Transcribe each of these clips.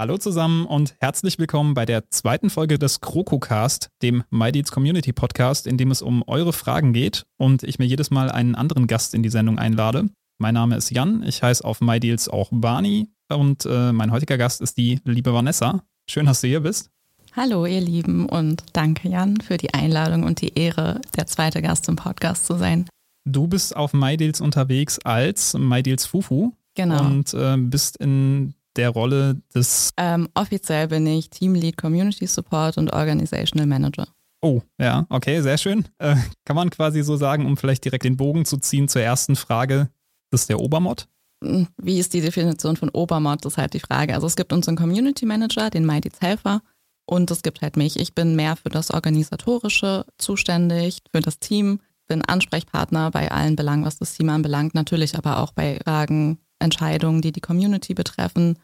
Hallo zusammen und herzlich willkommen bei der zweiten Folge des KrokoCast, dem MyDeals Community Podcast, in dem es um eure Fragen geht und ich mir jedes Mal einen anderen Gast in die Sendung einlade. Mein Name ist Jan, ich heiße auf MyDeals auch Barney und äh, mein heutiger Gast ist die liebe Vanessa. Schön, dass du hier bist. Hallo ihr Lieben und danke Jan für die Einladung und die Ehre, der zweite Gast im Podcast zu sein. Du bist auf MyDeals unterwegs als MyDeals Fufu. Genau. Und äh, bist in der Rolle des. Ähm, offiziell bin ich Teamlead Community Support und Organizational Manager. Oh, ja, okay, sehr schön. Äh, kann man quasi so sagen, um vielleicht direkt den Bogen zu ziehen zur ersten Frage, das ist der Obermod? Hm, wie ist die Definition von Obermod? Das ist halt die Frage. Also es gibt unseren Community Manager, den MyDeals Helfer. Und es gibt halt mich. Ich bin mehr für das Organisatorische zuständig, für das Team, bin Ansprechpartner bei allen Belangen, was das Team anbelangt, natürlich aber auch bei Fragen Entscheidungen, die die Community betreffen.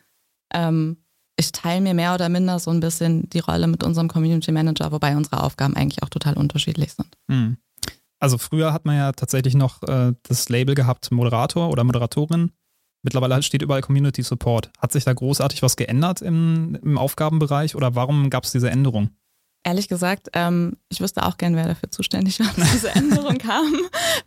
Ähm, ich teile mir mehr oder minder so ein bisschen die Rolle mit unserem Community Manager, wobei unsere Aufgaben eigentlich auch total unterschiedlich sind. Hm. Also früher hat man ja tatsächlich noch äh, das Label gehabt Moderator oder Moderatorin. Mittlerweile steht überall Community Support. Hat sich da großartig was geändert im, im Aufgabenbereich oder warum gab es diese Änderung? Ehrlich gesagt, ähm, ich wüsste auch gern, wer dafür zuständig war, dass diese Änderung kam.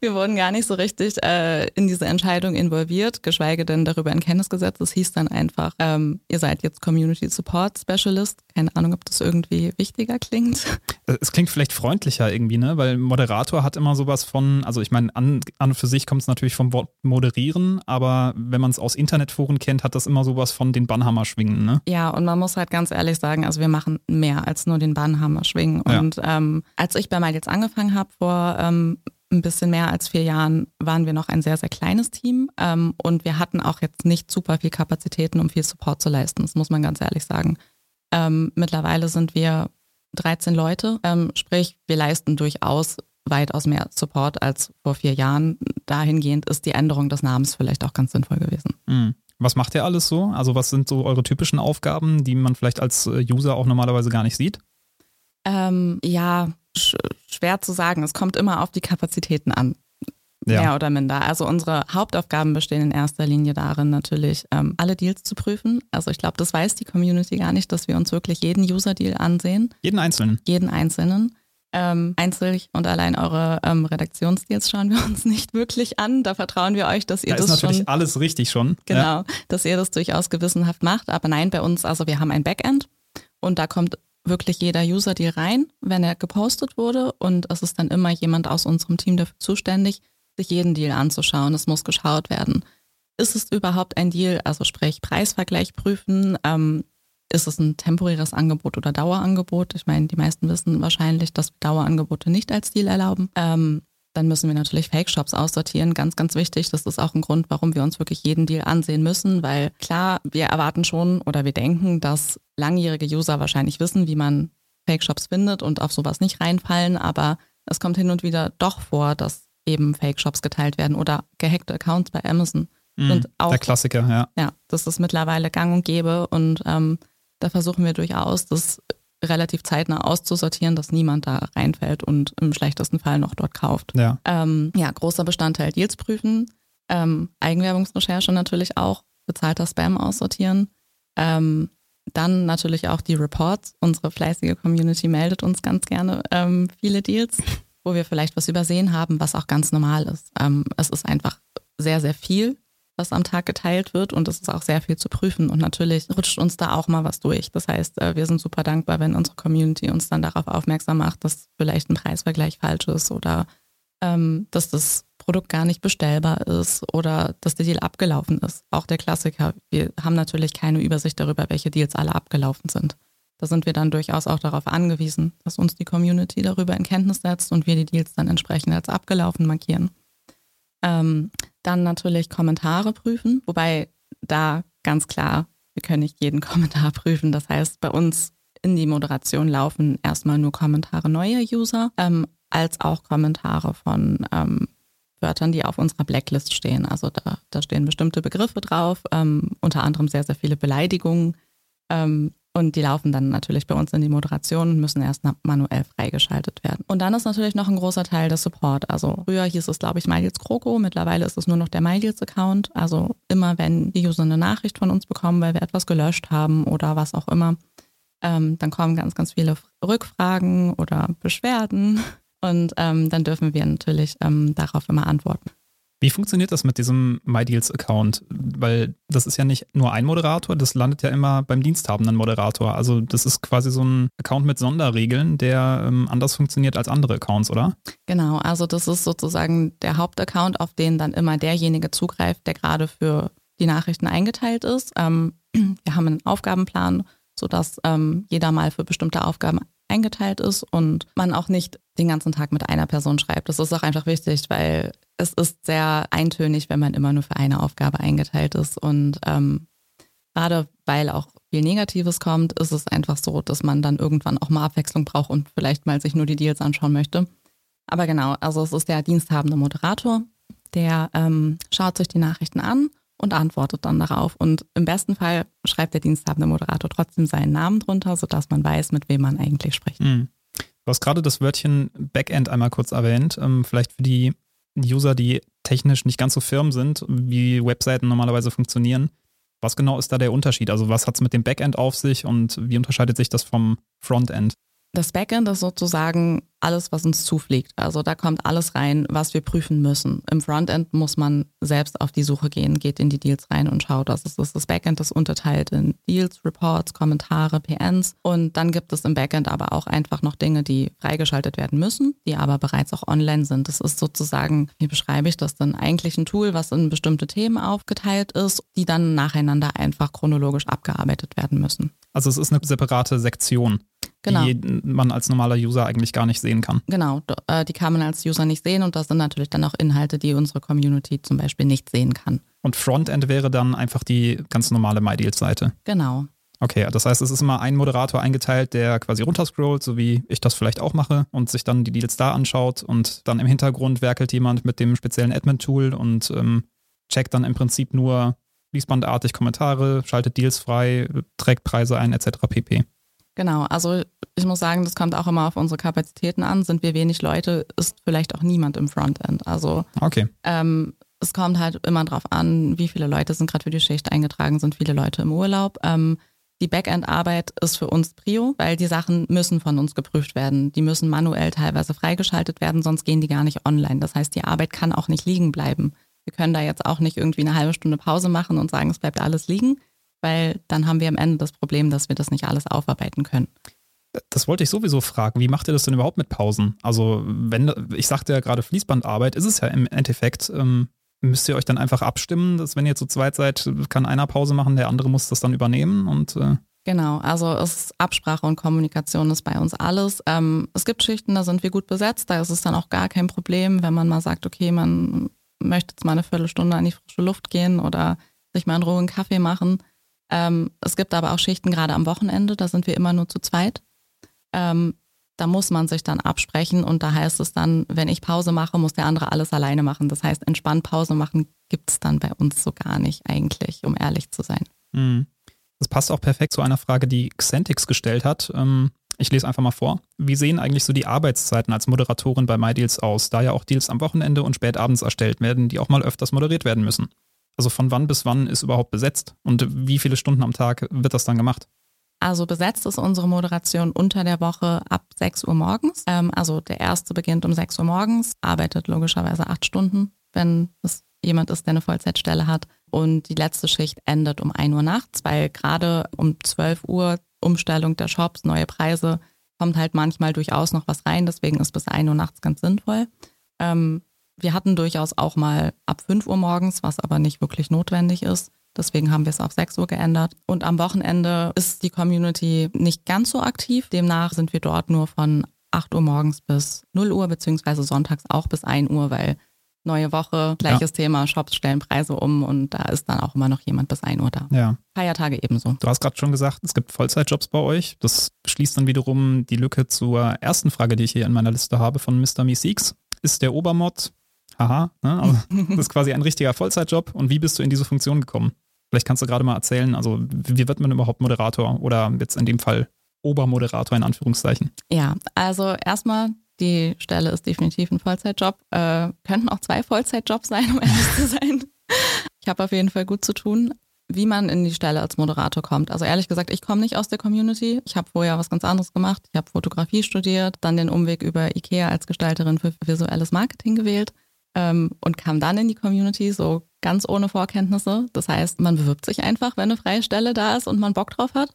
Wir wurden gar nicht so richtig äh, in diese Entscheidung involviert, geschweige denn darüber in Kenntnis gesetzt. Es hieß dann einfach, ähm, ihr seid jetzt Community Support Specialist. Keine Ahnung, ob das irgendwie wichtiger klingt. Äh, es klingt vielleicht freundlicher irgendwie, ne? Weil Moderator hat immer sowas von, also ich meine, an, an und für sich kommt es natürlich vom Wort moderieren, aber wenn man es aus Internetforen kennt, hat das immer sowas von den Bannhammer schwingen, ne? Ja, und man muss halt ganz ehrlich sagen, also wir machen mehr als nur den Bannhammer Hammer schwingen. Ja. Und ähm, als ich bei Mal jetzt angefangen habe, vor ähm, ein bisschen mehr als vier Jahren, waren wir noch ein sehr, sehr kleines Team. Ähm, und wir hatten auch jetzt nicht super viel Kapazitäten, um viel Support zu leisten. Das muss man ganz ehrlich sagen. Ähm, mittlerweile sind wir 13 Leute, ähm, sprich, wir leisten durchaus weitaus mehr Support als vor vier Jahren. Dahingehend ist die Änderung des Namens vielleicht auch ganz sinnvoll gewesen. Mhm. Was macht ihr alles so? Also was sind so eure typischen Aufgaben, die man vielleicht als äh, User auch normalerweise gar nicht sieht? Ähm, ja, sch schwer zu sagen. Es kommt immer auf die Kapazitäten an. Ja. Mehr oder minder. Also unsere Hauptaufgaben bestehen in erster Linie darin, natürlich ähm, alle Deals zu prüfen. Also ich glaube, das weiß die Community gar nicht, dass wir uns wirklich jeden User-Deal ansehen. Jeden einzelnen. Jeden einzelnen. Ähm, einzeln und allein eure ähm, Redaktionsdeals schauen wir uns nicht wirklich an. Da vertrauen wir euch, dass ihr da das ist natürlich schon, alles richtig schon. Genau, ja. dass ihr das durchaus gewissenhaft macht. Aber nein, bei uns, also wir haben ein Backend und da kommt wirklich jeder User-Deal rein, wenn er gepostet wurde. Und es ist dann immer jemand aus unserem Team dafür zuständig, sich jeden Deal anzuschauen. Es muss geschaut werden. Ist es überhaupt ein Deal? Also sprich Preisvergleich prüfen. Ähm, ist es ein temporäres Angebot oder Dauerangebot? Ich meine, die meisten wissen wahrscheinlich, dass wir Dauerangebote nicht als Deal erlauben. Ähm, dann müssen wir natürlich Fake-Shops aussortieren. Ganz, ganz wichtig. Das ist auch ein Grund, warum wir uns wirklich jeden Deal ansehen müssen, weil klar, wir erwarten schon oder wir denken, dass langjährige User wahrscheinlich wissen, wie man Fake-Shops findet und auf sowas nicht reinfallen, aber es kommt hin und wieder doch vor, dass eben Fake-Shops geteilt werden oder gehackte Accounts bei Amazon. Sind auch, der Klassiker, ja. Ja, das ist mittlerweile gang und gäbe und ähm, da versuchen wir durchaus, das relativ zeitnah auszusortieren, dass niemand da reinfällt und im schlechtesten Fall noch dort kauft. Ja, ähm, ja großer Bestandteil Deals prüfen, ähm, Eigenwerbungsrecherche natürlich auch, bezahlter Spam aussortieren. Ähm, dann natürlich auch die Reports. Unsere fleißige Community meldet uns ganz gerne ähm, viele Deals, wo wir vielleicht was übersehen haben, was auch ganz normal ist. Ähm, es ist einfach sehr, sehr viel was am Tag geteilt wird und es ist auch sehr viel zu prüfen und natürlich rutscht uns da auch mal was durch. Das heißt, äh, wir sind super dankbar, wenn unsere Community uns dann darauf aufmerksam macht, dass vielleicht ein Preisvergleich falsch ist oder ähm, dass das Produkt gar nicht bestellbar ist oder dass der Deal abgelaufen ist. Auch der Klassiker. Wir haben natürlich keine Übersicht darüber, welche Deals alle abgelaufen sind. Da sind wir dann durchaus auch darauf angewiesen, dass uns die Community darüber in Kenntnis setzt und wir die Deals dann entsprechend als abgelaufen markieren. Ähm, dann natürlich Kommentare prüfen, wobei da ganz klar, wir können nicht jeden Kommentar prüfen. Das heißt, bei uns in die Moderation laufen erstmal nur Kommentare neuer User, ähm, als auch Kommentare von ähm, Wörtern, die auf unserer Blacklist stehen. Also da, da stehen bestimmte Begriffe drauf, ähm, unter anderem sehr, sehr viele Beleidigungen. Ähm, Und die laufen dann natürlich bei uns in die Moderation und müssen erst manuell freigeschaltet werden. Und dann ist natürlich noch ein großer Teil der Support. Also früher hieß es, glaube ich, MyDeals Kroko. Mittlerweile ist es nur noch der MyDeals-Account. Also immer, wenn die User eine Nachricht von uns bekommen, weil wir etwas gelöscht haben oder was auch immer, ähm, dann kommen ganz, ganz viele Rückfragen oder Beschwerden. Und ähm, dann dürfen wir natürlich ähm, darauf immer antworten. Wie funktioniert das mit diesem MyDeals-Account? Weil das ist ja nicht nur ein Moderator, das landet ja immer beim diensthabenden Moderator. Also das ist quasi so ein Account mit Sonderregeln, der ähm, anders funktioniert als andere Accounts, oder? Genau, also das ist sozusagen der Hauptaccount, auf den dann immer derjenige zugreift, der gerade für die Nachrichten eingeteilt ist. Ähm, wir haben einen Aufgabenplan, sodass ähm, jeder mal für bestimmte Aufgaben eingeteilt ist und man auch nicht den ganzen Tag mit einer Person schreibt. Das ist auch einfach wichtig, weil es ist sehr eintönig, wenn man immer nur für eine Aufgabe eingeteilt ist. Und ähm, gerade weil auch viel Negatives kommt, ist es einfach so, dass man dann irgendwann auch mal Abwechslung braucht und vielleicht mal sich nur die Deals anschauen möchte. Aber genau, also es ist der diensthabende Moderator, der ähm, schaut sich die Nachrichten an und antwortet dann darauf. Und im besten Fall schreibt der diensthabende Moderator trotzdem seinen Namen drunter, sodass man weiß, mit wem man eigentlich spricht. Mhm. Du hast gerade das Wörtchen Backend einmal kurz erwähnt. Ähm, vielleicht für die User, die technisch nicht ganz so firm sind, wie Webseiten normalerweise funktionieren. Was genau ist da der Unterschied? Also was hat es mit dem Backend auf sich und wie unterscheidet sich das vom Frontend? Das Backend ist sozusagen alles, was uns zufliegt. Also da kommt alles rein, was wir prüfen müssen. Im Frontend muss man selbst auf die Suche gehen, geht in die Deals rein und schaut, was ist das. Das Backend ist unterteilt in Deals, Reports, Kommentare, PNs. Und dann gibt es im Backend aber auch einfach noch Dinge, die freigeschaltet werden müssen, die aber bereits auch online sind. Das ist sozusagen, wie beschreibe ich das denn? Eigentlich ein Tool, was in bestimmte Themen aufgeteilt ist, die dann nacheinander einfach chronologisch abgearbeitet werden müssen. Also es ist eine separate Sektion genau. die man als normaler User eigentlich gar nicht sehen kann. Genau, äh, die kann man als User nicht sehen und das sind natürlich dann auch Inhalte, die unsere Community zum Beispiel nicht sehen kann. Und Frontend wäre dann einfach die ganz normale MyDeals-Seite. Genau. Okay, das heißt, es ist immer ein Moderator eingeteilt, der quasi runterscrollt, so wie ich das vielleicht auch mache, und sich dann die Deals da anschaut und dann im Hintergrund werkelt jemand mit dem speziellen Admin-Tool und ähm, checkt dann im Prinzip nur fließbandartig Kommentare, schaltet Deals frei, trägt Preise ein, etc. pp. Genau, also ich muss sagen, das kommt auch immer auf unsere Kapazitäten an. Sind wir wenig Leute, ist vielleicht auch niemand im Frontend. Also okay. ähm, es kommt halt immer drauf an, wie viele Leute sind gerade für die Schicht eingetragen, sind viele Leute im Urlaub. Ähm, die Backend-Arbeit ist für uns Prio, weil die Sachen müssen von uns geprüft werden. Die müssen manuell teilweise freigeschaltet werden, sonst gehen die gar nicht online. Das heißt, die Arbeit kann auch nicht liegen bleiben. Wir können da jetzt auch nicht irgendwie eine halbe Stunde Pause machen und sagen, es bleibt alles liegen, weil dann haben wir am Ende das Problem, dass wir das nicht alles aufarbeiten können. Das wollte ich sowieso fragen. Wie macht ihr das denn überhaupt mit Pausen? Also, wenn, ich sagte ja gerade Fließbandarbeit, ist es ja im Endeffekt, ähm, müsst ihr euch dann einfach abstimmen, dass wenn ihr zu zweit seid, kann einer Pause machen, der andere muss das dann übernehmen und äh Genau, also es ist Absprache und Kommunikation ist bei uns alles. Ähm, es gibt Schichten, da sind wir gut besetzt, da ist es dann auch gar kein Problem, wenn man mal sagt, okay, man möchte jetzt mal eine Viertelstunde an die frische Luft gehen oder sich mal in Ruhe einen Kaffee machen. Ähm, es gibt aber auch Schichten gerade am Wochenende, da sind wir immer nur zu zweit. Ähm, da muss man sich dann absprechen und da heißt es dann, wenn ich Pause mache, muss der andere alles alleine machen. Das heißt, entspannt Pause machen gibt es dann bei uns so gar nicht eigentlich, um ehrlich zu sein. Mhm. Das passt auch perfekt zu einer Frage, die Xentix gestellt hat. Ähm, ich lese einfach mal vor. Wie sehen eigentlich so die Arbeitszeiten als Moderatorin bei MyDeals aus, da ja auch Deals am Wochenende und spät abends erstellt werden, die auch mal öfters moderiert werden müssen? Also von wann bis wann ist überhaupt besetzt und wie viele Stunden am Tag wird das dann gemacht? Also besetzt ist unsere Moderation unter der Woche ab 6 Uhr morgens. Ähm, also der erste beginnt um 6 Uhr morgens, arbeitet logischerweise acht Stunden, wenn es jemand ist, der eine Vollzeitstelle hat. Und die letzte Schicht endet um 1 Uhr nachts, weil gerade um 12 Uhr Umstellung der Shops, neue Preise, kommt halt manchmal durchaus noch was rein. Deswegen ist bis 1 Uhr nachts ganz sinnvoll. Ähm, wir hatten durchaus auch mal ab 5 Uhr morgens, was aber nicht wirklich notwendig ist. Deswegen haben wir es auf 6 Uhr geändert. Und am Wochenende ist die Community nicht ganz so aktiv. Demnach sind wir dort nur von 8 Uhr morgens bis 0 Uhr, beziehungsweise sonntags auch bis 1 Uhr, weil neue Woche, gleiches ja. Thema, Shops stellen Preise um und da ist dann auch immer noch jemand bis 1 Uhr da. Ja. Feiertage ebenso. Du hast gerade schon gesagt, es gibt Vollzeitjobs bei euch. Das schließt dann wiederum die Lücke zur ersten Frage, die ich hier in meiner Liste habe von Mr. Meeseeks. Ist der Obermod haha, ne? also, das ist quasi ein richtiger Vollzeitjob. Und wie bist du in diese Funktion gekommen? Vielleicht kannst du gerade mal erzählen, also wie wird man überhaupt Moderator oder jetzt in dem Fall Obermoderator in Anführungszeichen? Ja, also erstmal, die Stelle ist definitiv ein Vollzeitjob. Äh, könnten auch zwei Vollzeitjobs sein, um ehrlich zu sein. Ich habe auf jeden Fall gut zu tun wie man in die Stelle als Moderator kommt. Also ehrlich gesagt, ich komme nicht aus der Community. Ich habe vorher was ganz anderes gemacht. Ich habe Fotografie studiert, dann den Umweg über IKEA als Gestalterin für visuelles Marketing gewählt ähm, und kam dann in die Community so ganz ohne Vorkenntnisse. Das heißt, man bewirbt sich einfach, wenn eine freie Stelle da ist und man Bock drauf hat.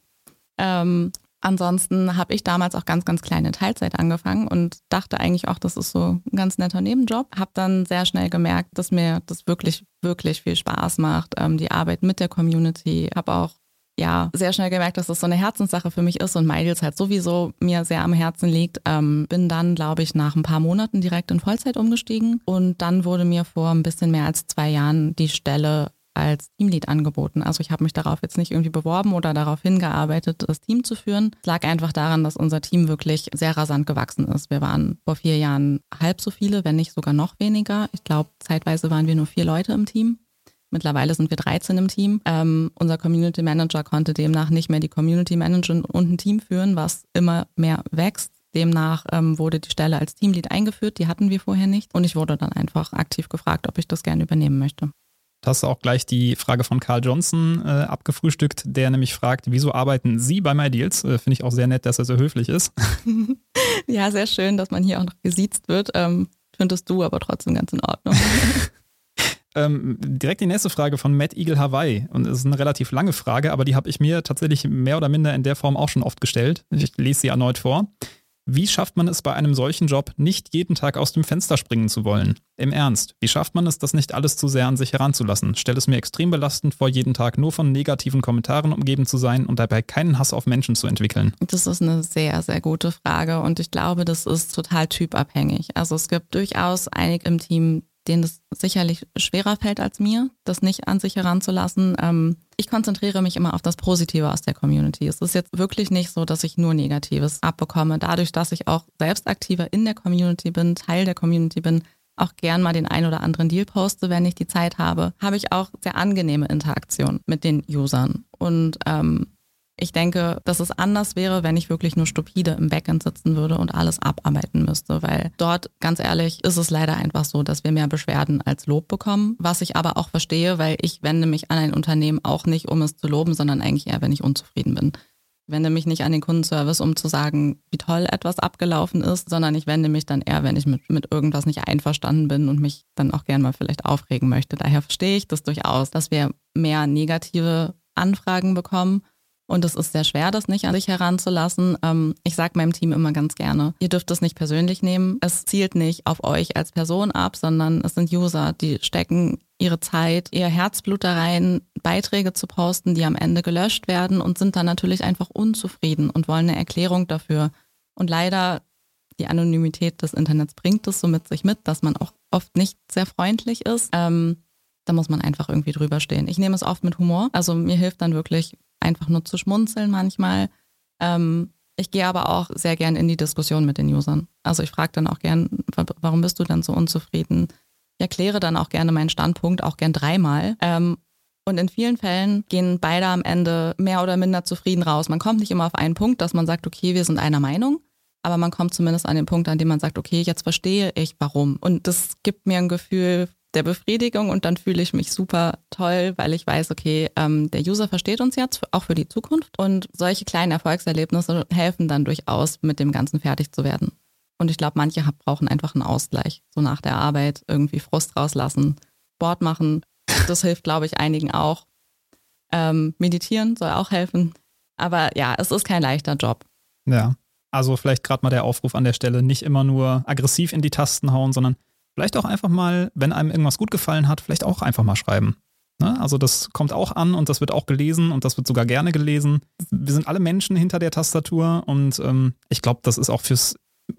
Ähm, ansonsten habe ich damals auch ganz, ganz kleine Teilzeit angefangen und dachte eigentlich auch, das ist so ein ganz netter Nebenjob. Habe dann sehr schnell gemerkt, dass mir das wirklich, wirklich viel Spaß macht, ähm, die Arbeit mit der Community. Habe auch ja, sehr schnell gemerkt, dass das so eine Herzenssache für mich ist und MyDeals halt sowieso mir sehr am Herzen liegt. Ähm, bin dann, glaube ich, nach ein paar Monaten direkt in Vollzeit umgestiegen und dann wurde mir vor ein bisschen mehr als zwei Jahren die Stelle als Teamlead angeboten. Also ich habe mich darauf jetzt nicht irgendwie beworben oder darauf hingearbeitet, das Team zu führen. Es lag einfach daran, dass unser Team wirklich sehr rasant gewachsen ist. Wir waren vor vier Jahren halb so viele, wenn nicht sogar noch weniger. Ich glaube, zeitweise waren wir nur vier Leute im Team. Mittlerweile sind wir 13 im Team. Ähm, unser Community Manager konnte demnach nicht mehr die Community Manager und ein Team führen, was immer mehr wächst. Demnach ähm, wurde die Stelle als Teamlead eingeführt, die hatten wir vorher nicht. Und ich wurde dann einfach aktiv gefragt, ob ich das gerne übernehmen möchte. Da hast du auch gleich die Frage von Carl Johnson äh, abgefrühstückt, der nämlich fragt, wieso arbeiten Sie bei MyDeals? Äh, Finde ich auch sehr nett, dass er so höflich ist. ja, sehr schön, dass man hier auch noch gesiezt wird. Ähm, findest du aber trotzdem ganz in Ordnung. Ähm, direkt die nächste Frage von Matt Eagle Hawaii. Und es ist eine relativ lange Frage, aber die habe ich mir tatsächlich mehr oder minder in der Form auch schon oft gestellt. Ich lese sie erneut vor. Wie schafft man es bei einem solchen Job, nicht jeden Tag aus dem Fenster springen zu wollen? Im Ernst, wie schafft man es, das nicht alles zu sehr an sich heranzulassen? Stell es mir extrem belastend vor, jeden Tag nur von negativen Kommentaren umgeben zu sein und dabei keinen Hass auf Menschen zu entwickeln. Das ist eine sehr, sehr gute Frage und ich glaube, das ist total typabhängig. Also es gibt durchaus einige im Team, denen es sicherlich schwerer fällt als mir, das nicht an sich heranzulassen. Ähm, ich konzentriere mich immer auf das Positive aus der Community. Es ist jetzt wirklich nicht so, dass ich nur Negatives abbekomme. Dadurch, dass ich auch selbst aktiver in der Community bin, Teil der Community bin, auch gern mal den ein oder anderen Deal poste, wenn ich die Zeit habe, habe ich auch sehr angenehme Interaktion mit den Usern. Und ähm, ich denke, dass es anders wäre, wenn ich wirklich nur stupide im Backend sitzen würde und alles abarbeiten müsste, weil dort, ganz ehrlich, ist es leider einfach so, dass wir mehr Beschwerden als Lob bekommen, was ich aber auch verstehe, weil ich wende mich an ein Unternehmen auch nicht, um es zu loben, sondern eigentlich eher, wenn ich unzufrieden bin. Ich wende mich nicht an den Kundenservice, um zu sagen, wie toll etwas abgelaufen ist, sondern ich wende mich dann eher, wenn ich mit, mit irgendwas nicht einverstanden bin und mich dann auch gern mal vielleicht aufregen möchte. Daher verstehe ich das durchaus, dass wir mehr negative Anfragen bekommen und es ist sehr schwer, das nicht an sich heranzulassen. Ähm, ich sage meinem Team immer ganz gerne, ihr dürft es nicht persönlich nehmen. Es zielt nicht auf euch als Person ab, sondern es sind User, die stecken ihre Zeit, ihr Herzblut da rein, Beiträge zu posten, die am Ende gelöscht werden und sind dann natürlich einfach unzufrieden und wollen eine Erklärung dafür. Und leider, die Anonymität des Internets bringt es so mit sich mit, dass man auch oft nicht sehr freundlich ist. Ähm, da muss man einfach irgendwie drüber stehen. Ich nehme es oft mit Humor. Also mir hilft dann wirklich einfach nur zu schmunzeln manchmal. Ähm, ich gehe aber auch sehr gern in die Diskussion mit den Usern. Also ich frage dann auch gern, warum bist du dann so unzufrieden? Ich erkläre dann auch gerne meinen Standpunkt, auch gern dreimal. Ähm, und in vielen Fällen gehen beide am Ende mehr oder minder zufrieden raus. Man kommt nicht immer auf einen Punkt, dass man sagt, okay, wir sind einer Meinung, aber man kommt zumindest an den Punkt, an dem man sagt, okay, jetzt verstehe ich warum. Und das gibt mir ein Gefühl der Befriedigung und dann fühle ich mich super toll, weil ich weiß, okay, ähm, der User versteht uns jetzt auch für die Zukunft und solche kleinen Erfolgserlebnisse helfen dann durchaus, mit dem Ganzen fertig zu werden. Und ich glaube, manche brauchen einfach einen Ausgleich, so nach der Arbeit irgendwie Frust rauslassen, Sport machen. Das hilft, glaube ich, einigen auch. Ähm, meditieren soll auch helfen. Aber ja, es ist kein leichter Job. Ja, also vielleicht gerade mal der Aufruf an der Stelle, nicht immer nur aggressiv in die Tasten hauen, sondern Vielleicht auch einfach mal, wenn einem irgendwas gut gefallen hat, vielleicht auch einfach mal schreiben. Ne? Also das kommt auch an und das wird auch gelesen und das wird sogar gerne gelesen. Wir sind alle Menschen hinter der Tastatur und ähm, ich glaube, das ist auch fürs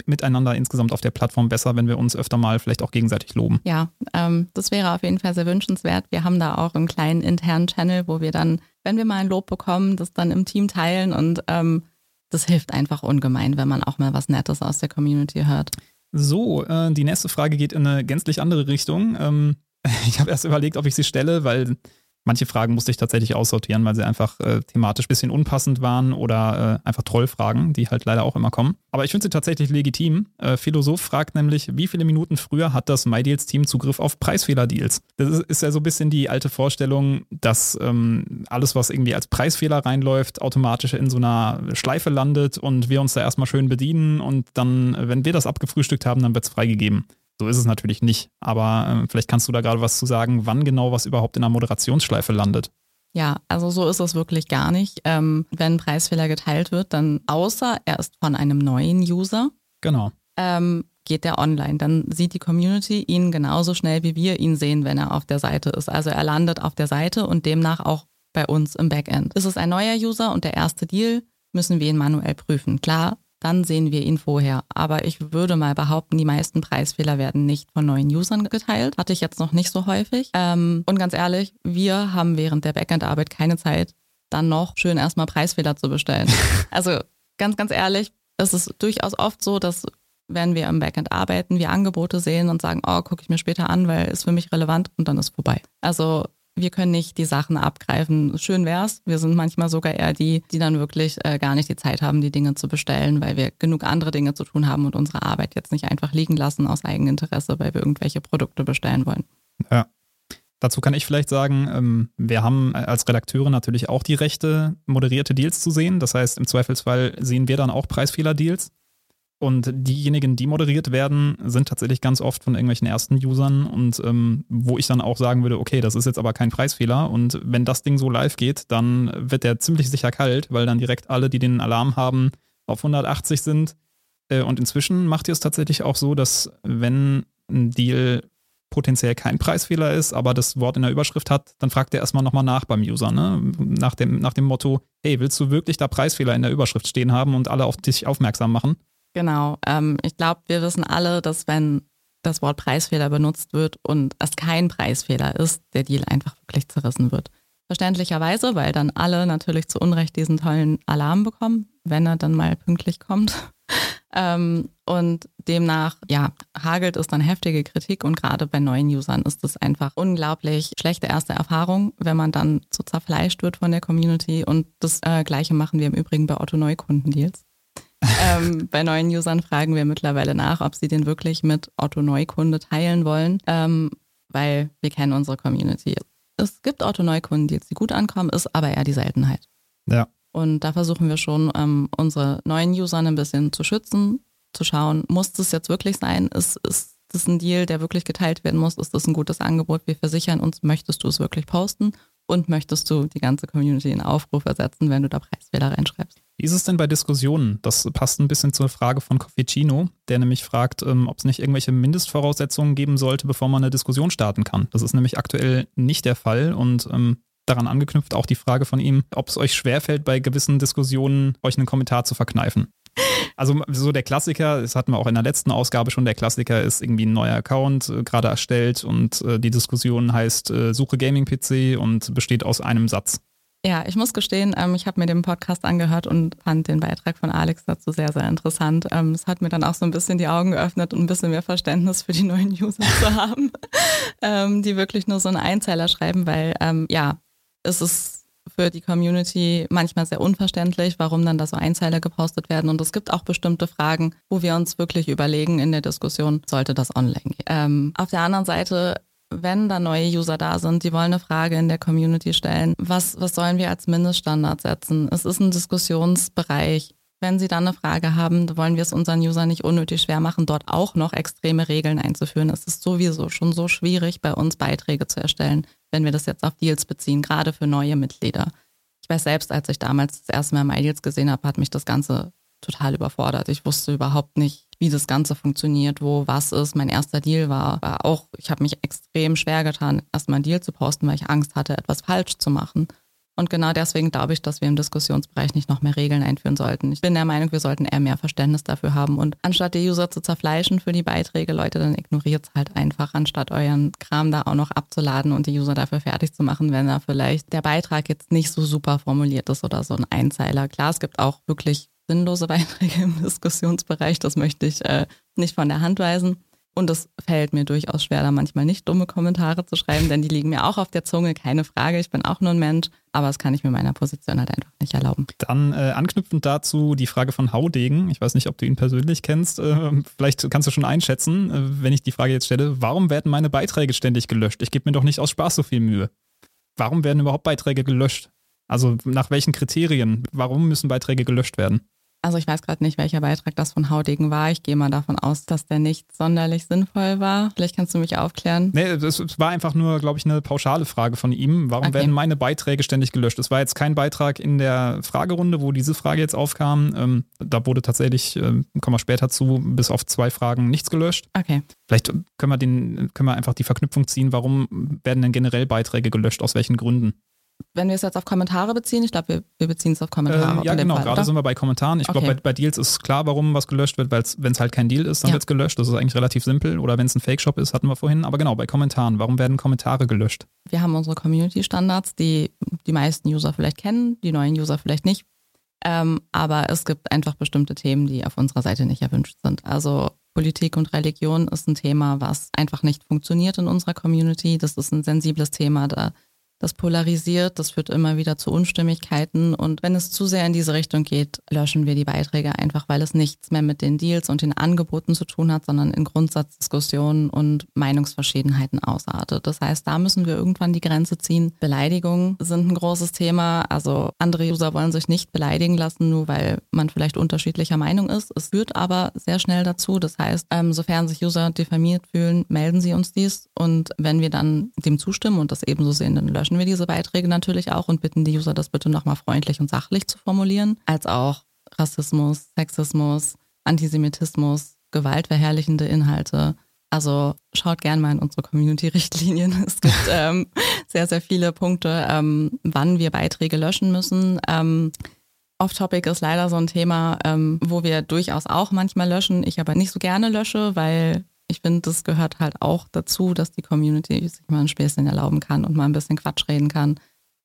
Miteinander insgesamt auf der Plattform besser, wenn wir uns öfter mal vielleicht auch gegenseitig loben. Ja, ähm, das wäre auf jeden Fall sehr wünschenswert. Wir haben da auch einen kleinen internen Channel, wo wir dann, wenn wir mal ein Lob bekommen, das dann im Team teilen und ähm, das hilft einfach ungemein, wenn man auch mal was Nettes aus der Community hört. So, äh, die nächste Frage geht in eine gänzlich andere Richtung. Ähm, ich habe erst überlegt, ob ich sie stelle, weil Manche Fragen musste ich tatsächlich aussortieren, weil sie einfach äh, thematisch ein bisschen unpassend waren oder äh, einfach Trollfragen, die halt leider auch immer kommen. Aber ich finde sie tatsächlich legitim. Äh, Philosoph fragt nämlich, wie viele Minuten früher hat das MyDeals-Team Zugriff auf Preisfehler-Deals? Das ist, ist, ja so ein bisschen die alte Vorstellung, dass ähm, alles, was irgendwie als Preisfehler reinläuft, automatisch in so einer Schleife landet und wir uns da erstmal schön bedienen und dann, wenn wir das abgefrühstückt haben, dann wird es freigegeben. So ist es natürlich nicht. Aber äh, vielleicht kannst du da gerade was zu sagen, wann genau was überhaupt in der Moderationsschleife landet. Ja, also so ist es wirklich gar nicht. Ähm, wenn Preisfehler geteilt wird, dann außer er ist von einem neuen User. Genau. Ähm, geht der online. Dann sieht die Community ihn genauso schnell, wie wir ihn sehen, wenn er auf der Seite ist. Also er landet auf der Seite und demnach auch bei uns im Backend. Ist es ein neuer User und der erste Deal, müssen wir ihn manuell prüfen. Klar, dann sehen wir ihn vorher. Aber ich würde mal behaupten, die meisten Preisfehler werden nicht von neuen Usern geteilt. Hatte ich jetzt noch nicht so häufig. Ähm, und ganz ehrlich, wir haben während der Backend-Arbeit keine Zeit, dann noch schön erstmal Preisfehler zu bestellen. also ganz, ganz ehrlich, es ist durchaus oft so, dass wenn wir im Backend arbeiten, wir Angebote sehen und sagen, oh, gucke ich mir später an, weil ist für mich relevant und dann ist vorbei. Also wir können nicht die Sachen abgreifen. Schön wär's. Wir sind manchmal sogar eher die, die dann wirklich äh, gar nicht die Zeit haben, die Dinge zu bestellen, weil wir genug andere Dinge zu tun haben und unsere Arbeit jetzt nicht einfach liegen lassen aus Eigeninteresse, weil wir irgendwelche Produkte bestellen wollen. Ja. Dazu kann ich vielleicht sagen, ähm, wir haben als Redakteure natürlich auch die Rechte, moderierte Deals zu sehen. Das heißt, im Zweifelsfall sehen wir dann auch Preisfehler-Deals. Und diejenigen, die moderiert werden, sind tatsächlich ganz oft von irgendwelchen ersten Usern und ähm, wo ich dann auch sagen würde, okay, das ist jetzt aber kein Preisfehler und wenn das Ding so live geht, dann wird der ziemlich sicher kalt, weil dann direkt alle, die den Alarm haben, auf 180 sind. Äh, und inzwischen macht ihr es tatsächlich auch so, dass wenn ein Deal potenziell kein Preisfehler ist, aber das Wort in der Überschrift hat, dann fragt er erstmal nochmal nach beim User, ne? Nach dem, nach dem Motto, hey, willst du wirklich da Preisfehler in der Überschrift stehen haben und alle auf dich aufmerksam machen? Genau. Ähm, ich glaube, wir wissen alle, dass wenn das Wort Preisfehler benutzt wird und es kein Preisfehler ist, der Deal einfach wirklich zerrissen wird. Verständlicherweise, weil dann alle natürlich zu Unrecht diesen tollen Alarm bekommen, wenn er dann mal pünktlich kommt. ähm, und demnach, ja, hagelt es dann heftige Kritik und gerade bei neuen Usern ist es einfach unglaublich schlechte erste Erfahrung, wenn man dann so zerfleischt wird von der Community und das äh, gleiche machen wir im Übrigen bei Otto Neukundendeals ähm, bei neuen Usern fragen wir mittlerweile nach, ob sie den wirklich mit Otto Neukunde teilen wollen, ähm, weil wir kennen unsere Community. Es gibt Otto Neukunden, die jetzt gut ankommen, ist aber eher die Seltenheit. Ja. Und da versuchen wir schon, ähm, unsere neuen User ein bisschen zu schützen, zu schauen, muss das jetzt wirklich sein? Ist, ist das ein Deal, der wirklich geteilt werden muss? Ist das ein gutes Angebot? Wir versichern uns, möchtest du es wirklich posten? Und möchtest du die ganze Community in Aufruf ersetzen, wenn du da Preisfehler reinschreibst? Wie ist es denn bei Diskussionen? Das passt ein bisschen zur Frage von Cofficino, der nämlich fragt, ähm, ob es nicht irgendwelche Mindestvoraussetzungen geben sollte, bevor man eine Diskussion starten kann. Das ist nämlich aktuell nicht der Fall und ähm, daran angeknüpft auch die Frage von ihm, ob es euch schwerfällt, bei gewissen Diskussionen euch einen Kommentar zu verkneifen. Also so der Klassiker, das hatten wir auch in der letzten Ausgabe schon, der Klassiker ist irgendwie ein neuer Account äh, gerade erstellt und äh, die Diskussion heißt äh, Suche Gaming PC und besteht aus einem Satz. Ja, ich muss gestehen, ähm, ich habe mir den Podcast angehört und fand den Beitrag von Alex dazu sehr, sehr interessant. Ähm, es hat mir dann auch so ein bisschen die Augen geöffnet und ein bisschen mehr Verständnis für die neuen User zu haben, ähm, die wirklich nur so einen Einzeiler schreiben, weil ja, es ist für die Community manchmal sehr unverständlich, warum dann da so Einzeiler gepostet werden. Und es gibt auch bestimmte Fragen, wo wir uns wirklich überlegen in der Diskussion, sollte das online gehen. auf der anderen Seite wenn da neue User da sind, die wollen eine Frage in der Community stellen, was, was sollen wir als Mindeststandard setzen? Es ist ein Diskussionsbereich. Wenn Sie dann eine Frage haben, wollen wir es unseren Usern nicht unnötig schwer machen, dort auch noch extreme Regeln einzuführen. Es ist sowieso schon so schwierig, bei uns Beiträge zu erstellen, wenn wir das jetzt auf Deals beziehen, gerade für neue Mitglieder. Ich weiß selbst, als ich damals das erste Mal MyDeals gesehen habe, hat mich das Ganze total überfordert. Ich wusste überhaupt nicht, wie das Ganze funktioniert, wo was ist. Mein erster Deal war, war auch, ich habe mich extrem schwer getan, erstmal einen Deal zu posten, weil ich Angst hatte, etwas falsch zu machen. Und genau deswegen glaube ich, dass wir im Diskussionsbereich nicht noch mehr Regeln einführen sollten. Ich bin der Meinung, wir sollten eher mehr Verständnis dafür haben. Und anstatt die User zu zerfleischen für die Beiträge, Leute, dann ignoriert es halt einfach, anstatt euren Kram da auch noch abzuladen und die User dafür fertig zu machen, wenn da vielleicht der Beitrag jetzt nicht so super formuliert ist oder so ein Einzeiler. Klar, es gibt auch wirklich sinnlose Beiträge im Diskussionsbereich. Das möchte ich äh, nicht von der Hand weisen. Und es fällt mir durchaus schwer, da manchmal nicht dumme Kommentare zu schreiben, denn die liegen mir auch auf der Zunge, keine Frage. Ich bin auch nur ein Mensch, aber das kann ich mir meiner Position halt einfach nicht erlauben. Dann äh, anknüpfend dazu die Frage von Haudegen. Ich weiß nicht, ob du ihn persönlich kennst. Äh, vielleicht kannst du schon einschätzen, äh, wenn ich die Frage jetzt stelle, warum werden meine Beiträge ständig gelöscht? Ich gebe mir doch nicht aus Spaß so viel Mühe. Warum werden überhaupt Beiträge gelöscht? Also nach welchen Kriterien? Warum müssen Beiträge gelöscht werden? Also ich weiß gerade nicht, welcher Beitrag das von Haudegen war. Ich gehe mal davon aus, dass der nicht sonderlich sinnvoll war. Vielleicht kannst du mich aufklären. Nee, das war einfach nur, glaube ich, eine pauschale Frage von ihm. Warum okay. werden meine Beiträge ständig gelöscht? Es war jetzt kein Beitrag in der Fragerunde, wo diese Frage jetzt aufkam. Ähm, da wurde tatsächlich, ähm, kommen wir später zu, bis auf zwei Fragen nichts gelöscht. Okay. Vielleicht können wir, den, können wir einfach die Verknüpfung ziehen. Warum werden denn generell Beiträge gelöscht? Aus welchen Gründen? Wenn wir es jetzt auf Kommentare beziehen, ich glaube, wir, wir, beziehen es auf Kommentare. Äh, ja, genau, Fall, gerade oder? sind wir bei Kommentaren. Ich okay. glaube, bei, bei, Deals ist klar, warum was gelöscht wird, weil wenn es halt kein Deal ist, dann ja. wird es gelöscht. Das ist eigentlich relativ simpel. Oder wenn es ein Fake-Shop ist, hatten wir vorhin. Aber genau, bei Kommentaren. Warum werden Kommentare gelöscht? Wir haben unsere Community-Standards, die die meisten User vielleicht kennen, die neuen User vielleicht nicht. Ähm, aber es gibt einfach bestimmte Themen, die auf unserer Seite nicht erwünscht sind. Also Politik und Religion ist ein Thema, was einfach nicht funktioniert in unserer Community. Das ist ein sensibles Thema. Da das polarisiert, das führt immer wieder zu Unstimmigkeiten. Und wenn es zu sehr in diese Richtung geht, löschen wir die Beiträge einfach, weil es nichts mehr mit den Deals und den Angeboten zu tun hat, sondern in Grundsatzdiskussionen und Meinungsverschiedenheiten ausartet. Das heißt, da müssen wir irgendwann die Grenze ziehen. Beleidigungen sind ein großes Thema. Also andere User wollen sich nicht beleidigen lassen, nur weil man vielleicht unterschiedlicher Meinung ist. Es führt aber sehr schnell dazu. Das heißt, ähm, sofern sich User diffamiert fühlen, melden sie uns dies. Und wenn wir dann dem zustimmen und das ebenso sehen, dann löschen löschen wir diese Beiträge natürlich auch und bitten die User, das bitte nochmal freundlich und sachlich zu formulieren, als auch Rassismus, Sexismus, Antisemitismus, gewaltverherrlichende Inhalte. Also schaut gerne mal in unsere Community-Richtlinien. Es gibt ähm, sehr, sehr viele Punkte, ähm, wann wir Beiträge löschen müssen. Ähm, Off-Topic ist leider so ein Thema, ähm, wo wir durchaus auch manchmal löschen. Ich aber nicht so gerne lösche, weil ich finde, das gehört halt auch dazu, dass die Community sich mal ein Späßchen erlauben kann und mal ein bisschen Quatsch reden kann.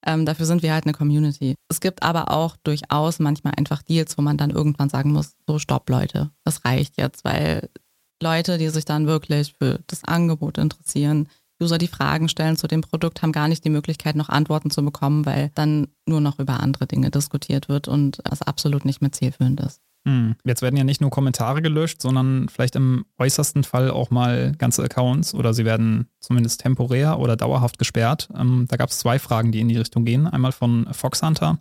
Ähm, dafür sind wir halt eine Community. Es gibt aber auch durchaus manchmal einfach Deals, wo man dann irgendwann sagen muss, so stopp Leute, das reicht jetzt, weil Leute, die sich dann wirklich für das Angebot interessieren, User, die Fragen stellen zu dem Produkt, haben gar nicht die Möglichkeit, noch Antworten zu bekommen, weil dann nur noch über andere Dinge diskutiert wird und das absolut nicht mehr zielführend ist. Hm. Jetzt werden ja nicht nur Kommentare gelöscht, sondern vielleicht im äußersten Fall auch mal ganze Accounts oder sie werden zumindest temporär oder dauerhaft gesperrt. Ähm, da gab es zwei Fragen, die in die Richtung gehen. Einmal von Fox Hunter.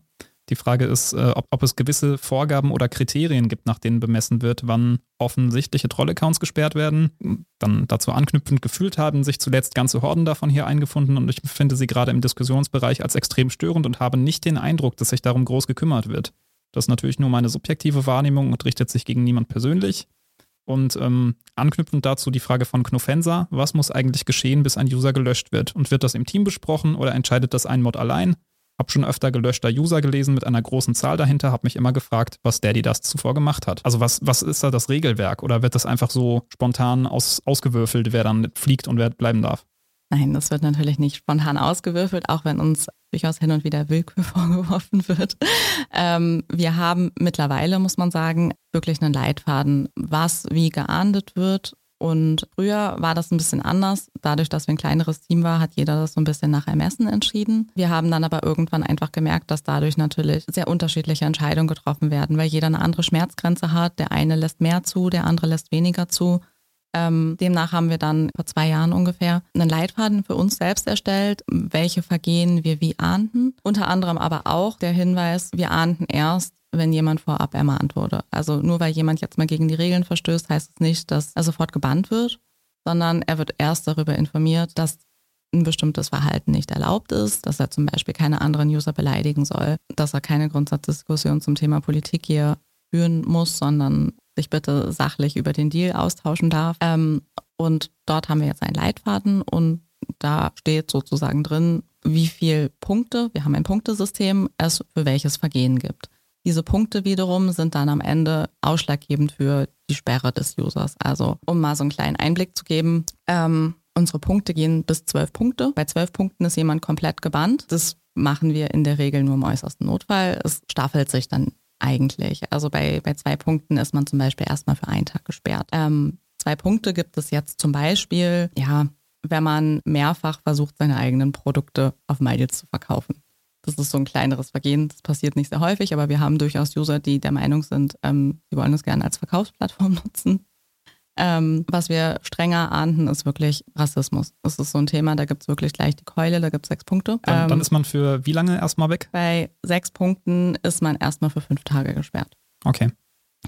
Die Frage ist, äh, ob, ob, es gewisse Vorgaben oder Kriterien gibt, nach denen bemessen wird, wann offensichtliche Troll-Accounts gesperrt werden. Dann dazu anknüpfend gefühlt haben sich zuletzt ganze Horden davon hier eingefunden und ich finde sie gerade im Diskussionsbereich als extrem störend und habe nicht den Eindruck, dass sich darum groß gekümmert wird. Das ist natürlich nur meine subjektive Wahrnehmung und richtet sich gegen niemand persönlich. Und ähm, anknüpfend dazu die Frage von Knofensa, was muss eigentlich geschehen, bis ein User gelöscht wird? Und wird das im Team besprochen oder entscheidet das ein Mod allein? Hab schon öfter gelöschter User gelesen mit einer großen Zahl dahinter, hab mich immer gefragt, was Daddy das zuvor gemacht hat. Also was, was ist da das Regelwerk? Oder wird das einfach so spontan aus, ausgewürfelt, wer dann fliegt und wer bleiben darf? Nein, das wird natürlich nicht spontan ausgewürfelt, auch wenn uns durchaus hin und wieder Willkür vorgeworfen wird. Ähm, wir haben mittlerweile, muss man sagen, wirklich einen Leitfaden, was wie geahndet wird. Und früher war das ein bisschen anders. Dadurch, dass wir ein kleineres Team war, hat jeder das so ein bisschen nach Ermessen entschieden. Wir haben dann aber irgendwann einfach gemerkt, dass dadurch natürlich sehr unterschiedliche Entscheidungen getroffen werden, weil jeder eine andere Schmerzgrenze hat. Der eine lässt mehr zu, der andere lässt weniger zu. Ähm, demnach haben wir dann vor zwei Jahren ungefähr einen Leitfaden für uns selbst erstellt, welche Vergehen wir wie ahnden. Unter anderem aber auch der Hinweis, wir ahnden erst, wenn jemand vorab ermahnt wurde. Also nur weil jemand jetzt mal gegen die Regeln verstößt, heißt es nicht, dass er sofort gebannt wird, sondern er wird erst darüber informiert, dass ein bestimmtes Verhalten nicht erlaubt ist, dass er zum Beispiel keine anderen User beleidigen soll, dass er keine Grundsatzdiskussion zum Thema Politik hier führen muss, sondern sich bitte sachlich über den Deal austauschen darf. Ähm, und dort haben wir jetzt einen Leitfaden und da steht sozusagen drin, wie viele Punkte, wir haben ein Punktesystem, es für welches Vergehen gibt. Diese Punkte wiederum sind dann am Ende ausschlaggebend für die Sperre des Users. Also um mal so einen kleinen Einblick zu geben, ähm, unsere Punkte gehen bis zwölf Punkte. Bei zwölf Punkten ist jemand komplett gebannt. Das machen wir in der Regel nur im äußersten Notfall. Es staffelt sich dann eigentlich. Also bei, bei zwei Punkten ist man zum Beispiel erstmal für einen Tag gesperrt. Ähm, Zwei Punkte gibt es jetzt zum Beispiel, ja, wenn man mehrfach versucht, seine eigenen Produkte auf MyDeals zu verkaufen. Das ist so ein kleineres Vergehen. Das passiert nicht sehr häufig, aber wir haben durchaus User, die der Meinung sind, ähm, sie wollen es gerne als Verkaufsplattform nutzen. Ähm, was wir strenger ahnden, ist wirklich Rassismus. Das ist so ein Thema, da gibt es wirklich gleich die Keule, da gibt es sechs Punkte. Dann, ähm, dann ist man für wie lange erstmal weg? Bei sechs Punkten ist man erstmal für fünf Tage gesperrt. Okay.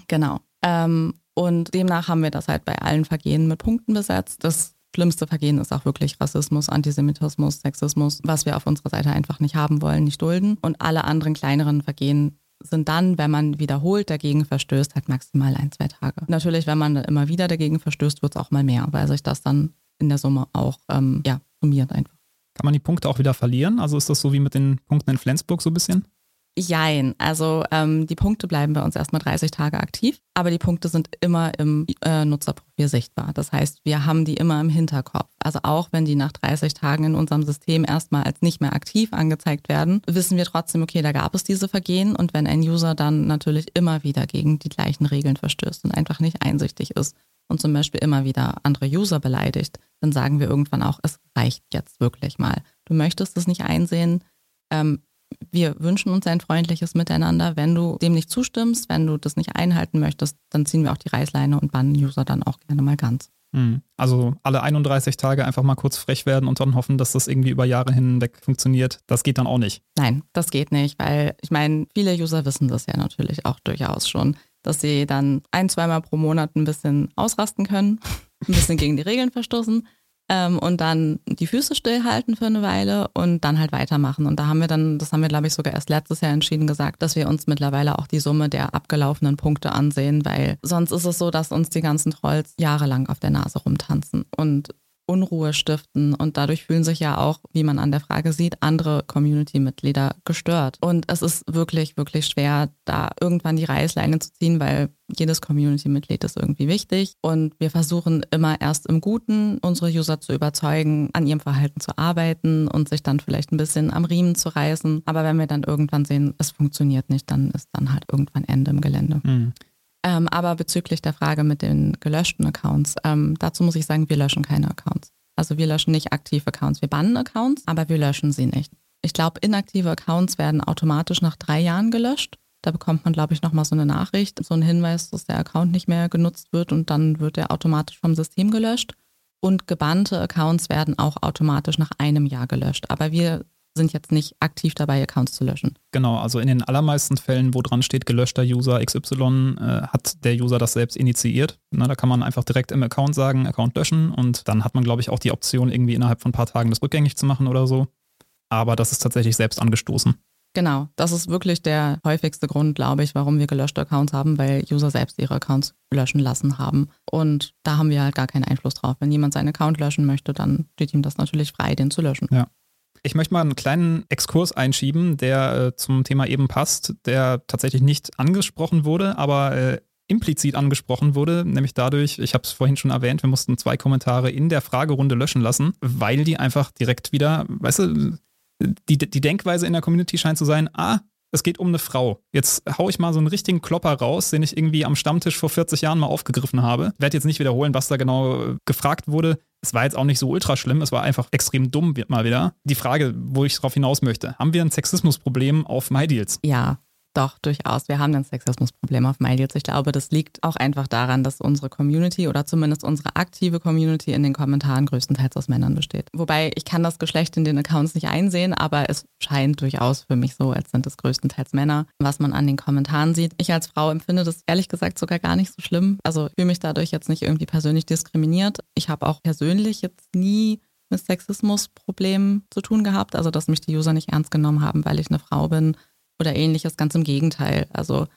Genau. Ähm, und demnach haben wir das halt bei allen Vergehen mit Punkten besetzt. Das schlimmste Vergehen ist auch wirklich Rassismus, Antisemitismus, Sexismus, was wir auf unserer Seite einfach nicht haben wollen, nicht dulden. Und alle anderen kleineren Vergehen sind dann, wenn man wiederholt dagegen verstößt, halt maximal ein, zwei Tage. Natürlich, wenn man immer wieder dagegen verstößt, wird es auch mal mehr, weil sich das dann in der Summe auch ähm, ja, summiert einfach. Kann man die Punkte auch wieder verlieren? Also ist das so wie mit den Punkten in Flensburg so ein bisschen? Jein. Also ähm, die Punkte bleiben bei uns erstmal 30 Tage aktiv, aber die Punkte sind immer im äh, Nutzerprofil sichtbar. Das heißt, wir haben die immer im Hinterkopf. Also auch wenn die nach 30 Tagen in unserem System erstmal als nicht mehr aktiv angezeigt werden, wissen wir trotzdem, okay, da gab es diese Vergehen und wenn ein User dann natürlich immer wieder gegen die gleichen Regeln verstößt und einfach nicht einsichtig ist und zum Beispiel immer wieder andere User beleidigt, dann sagen wir irgendwann auch, es reicht jetzt wirklich mal. Du möchtest es nicht einsehen. Ähm, wir wünschen uns ein freundliches Miteinander. Wenn du dem nicht zustimmst, wenn du das nicht einhalten möchtest, dann ziehen wir auch die Reißleine und bannen User dann auch gerne mal ganz. Hm. Also alle 31 Tage einfach mal kurz frech werden und dann hoffen, dass das irgendwie über Jahre hinweg funktioniert. Das geht dann auch nicht. Nein, das geht nicht, weil ich meine, viele User wissen das ja natürlich auch durchaus schon, dass sie dann ein, zweimal pro Monat ein bisschen ausrasten können, ein bisschen gegen die Regeln verstoßen ähm, und dann die Füße stillhalten für eine Weile und dann halt weitermachen. Und da haben wir dann, das haben wir glaube ich sogar erst letztes Jahr entschieden gesagt, dass wir uns mittlerweile auch die Summe der abgelaufenen Punkte ansehen, weil sonst ist es so, dass uns die ganzen Trolls jahrelang auf der Nase rumtanzen. Und Unruhe stiften und dadurch fühlen sich ja auch, wie man an der Frage sieht, andere Community-Mitglieder gestört. Und es ist wirklich, wirklich schwer, da irgendwann die Reißleine zu ziehen, weil jedes Community-Mitglied ist irgendwie wichtig und wir versuchen immer erst im Guten unsere User zu überzeugen, an ihrem Verhalten zu arbeiten und sich dann vielleicht ein bisschen am Riemen zu reißen. Aber wenn wir dann irgendwann sehen, es funktioniert nicht, dann ist dann halt irgendwann Ende im Gelände. Mhm. Ähm, aber bezüglich der Frage mit den gelöschten Accounts, ähm, dazu muss ich sagen, wir löschen keine Accounts. Also wir löschen nicht aktive Accounts. Wir bannen Accounts, aber wir löschen sie nicht. Ich glaube, inaktive Accounts werden automatisch nach drei Jahren gelöscht. Da bekommt man, glaube ich, nochmal so eine Nachricht, so einen Hinweis, dass der Account nicht mehr genutzt wird und dann wird er automatisch vom System gelöscht. Und gebannte Accounts werden auch automatisch nach einem Jahr gelöscht. Aber wir sind jetzt nicht aktiv dabei, Accounts zu löschen. Genau, also in den allermeisten Fällen, wo dran steht, gelöschter User XY, äh, hat der User das selbst initiiert. Na, da kann man einfach direkt im Account sagen, Account löschen und dann hat man, glaube ich, auch die Option, irgendwie innerhalb von ein paar Tagen das rückgängig zu machen oder so. Aber das ist tatsächlich selbst angestoßen. Genau, das ist wirklich der häufigste Grund, glaube ich, warum wir gelöschte Accounts haben, weil User selbst ihre Accounts löschen lassen haben. Und da haben wir halt gar keinen Einfluss drauf. Wenn jemand seinen Account löschen möchte, dann steht ihm das natürlich frei, den zu löschen. Ja. Ich möchte mal einen kleinen Exkurs einschieben, der äh, zum Thema eben passt, der tatsächlich nicht angesprochen wurde, aber äh, implizit angesprochen wurde, nämlich dadurch, ich habe es vorhin schon erwähnt, wir mussten zwei Kommentare in der Fragerunde löschen lassen, weil die einfach direkt wieder, weißt du, die, die Denkweise in der Community scheint zu sein, ah, es geht um eine Frau. Jetzt hau ich mal so einen richtigen Klopper raus, den ich irgendwie am Stammtisch vor 40 Jahren mal aufgegriffen habe. Werde jetzt nicht wiederholen, was da genau äh, gefragt wurde. Es war jetzt auch nicht so ultra schlimm, es war einfach extrem dumm mal wieder. Die Frage, wo ich darauf hinaus möchte, haben wir ein Sexismusproblem auf MyDeals? Ja. Doch, durchaus. Wir haben ein Sexismusproblem auf MyDeals. Ich glaube, das liegt auch einfach daran, dass unsere Community oder zumindest unsere aktive Community in den Kommentaren größtenteils aus Männern besteht. Wobei ich kann das Geschlecht in den Accounts nicht einsehen, aber es scheint durchaus für mich so, als sind es größtenteils Männer, was man an den Kommentaren sieht. Ich als Frau empfinde das ehrlich gesagt sogar gar nicht so schlimm. Also fühle mich dadurch jetzt nicht irgendwie persönlich diskriminiert. Ich habe auch persönlich jetzt nie mit Sexismusproblemen zu tun gehabt, also dass mich die User nicht ernst genommen haben, weil ich eine Frau bin oder ähnliches. Ganz im Gegenteil. Also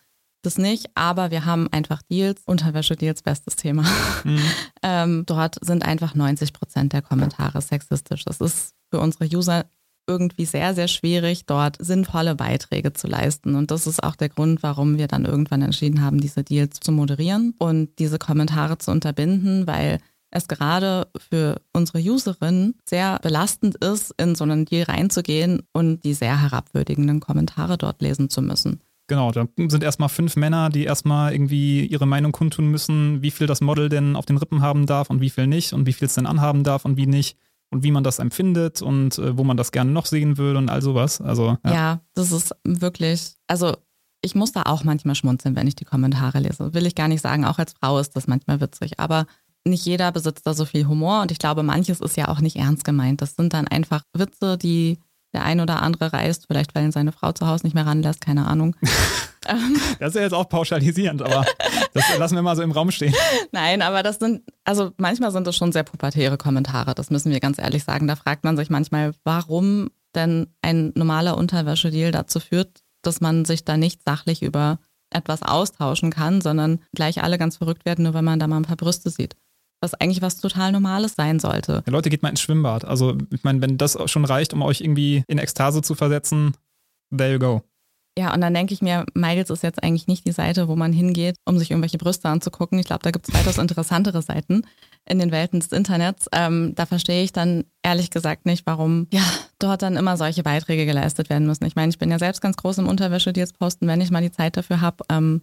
das nicht, aber wir haben einfach Deals, Unterwäsche-Deals, bestes Thema. Mhm. ähm, dort sind einfach 90 Prozent der Kommentare sexistisch. Das ist für unsere User irgendwie sehr, sehr schwierig, dort sinnvolle Beiträge zu leisten. Und das ist auch der Grund, warum wir dann irgendwann entschieden haben, diese Deals zu moderieren und diese Kommentare zu unterbinden, weil es gerade für unsere Userin sehr belastend ist, in so einen Deal reinzugehen und die sehr herabwürdigenden Kommentare dort lesen zu müssen. Genau, da sind erstmal fünf Männer, die erstmal irgendwie ihre Meinung kundtun müssen, wie viel das Model denn auf den Rippen haben darf und wie viel nicht und wie viel es denn anhaben darf und wie nicht und wie man das empfindet und äh, wo man das gerne noch sehen würde und all sowas. Also, ja. ja, das ist wirklich, also ich muss da auch manchmal schmunzeln, wenn ich die Kommentare lese. Will ich gar nicht sagen, auch als Frau ist das manchmal witzig, aber nicht jeder besitzt da so viel Humor und ich glaube, manches ist ja auch nicht ernst gemeint. Das sind dann einfach Witze, die der ein oder andere reißt, vielleicht weil ihn seine Frau zu Hause nicht mehr ranlässt, keine Ahnung. das ist ja jetzt auch pauschalisierend, aber das lassen wir mal so im Raum stehen. Nein, aber das sind, also manchmal sind das schon sehr pubertäre Kommentare, das müssen wir ganz ehrlich sagen. Da fragt man sich manchmal, warum denn ein normaler Unterwäschedeal dazu führt, dass man sich da nicht sachlich über etwas austauschen kann, sondern gleich alle ganz verrückt werden, nur wenn man da mal ein paar Brüste sieht was eigentlich was total Normales sein sollte. Ja, Leute, geht mal ins Schwimmbad. Also, ich meine, wenn das schon reicht, um euch irgendwie in Ekstase zu versetzen, there you go. Ja, und dann denke ich mir, Miles ist jetzt eigentlich nicht die Seite, wo man hingeht, um sich irgendwelche Brüste anzugucken. Ich glaube, da gibt es weitaus interessantere Seiten in den Welten des Internets. Ähm, da verstehe ich dann ehrlich gesagt nicht, warum ja dort dann immer solche Beiträge geleistet werden müssen. Ich meine, ich bin ja selbst ganz groß im Unterwäsche, die jetzt posten, wenn ich mal die Zeit dafür habe. Ähm,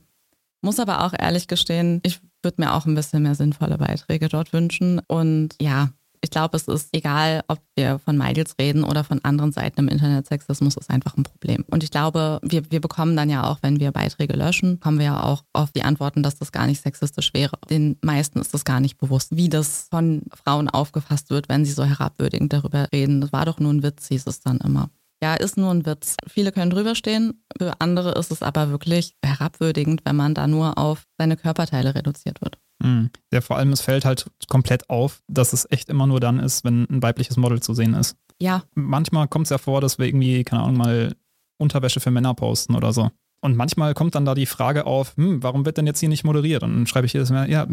muss aber auch ehrlich gestehen, ich würde mir auch ein bisschen mehr sinnvolle Beiträge dort wünschen. Und ja, ich glaube, es ist egal, ob wir von Miles reden oder von anderen Seiten im Internet. Sexismus ist einfach ein Problem. Und ich glaube, wir, wir bekommen dann ja auch, wenn wir Beiträge löschen, kommen wir ja auch auf die Antworten, dass das gar nicht sexistisch wäre. Den meisten ist das gar nicht bewusst, wie das von Frauen aufgefasst wird, wenn sie so herabwürdigend darüber reden. Das war doch nur ein Witz, hieß es dann immer ja, ist nur ein Witz. Viele können drüber stehen, für andere ist es aber wirklich herabwürdigend, wenn man da nur auf seine Körperteile reduziert wird. Mhm. Ja, vor allem, es fällt halt komplett auf, dass es echt immer nur dann ist, wenn ein weibliches Model zu sehen ist. Ja. Manchmal kommt es ja vor, dass wir irgendwie, keine Ahnung, mal Unterwäsche für Männer posten oder so. Und manchmal kommt dann da die Frage auf, hm, warum wird denn jetzt hier nicht moderiert? Und dann schreibe ich jedes Mal, ja,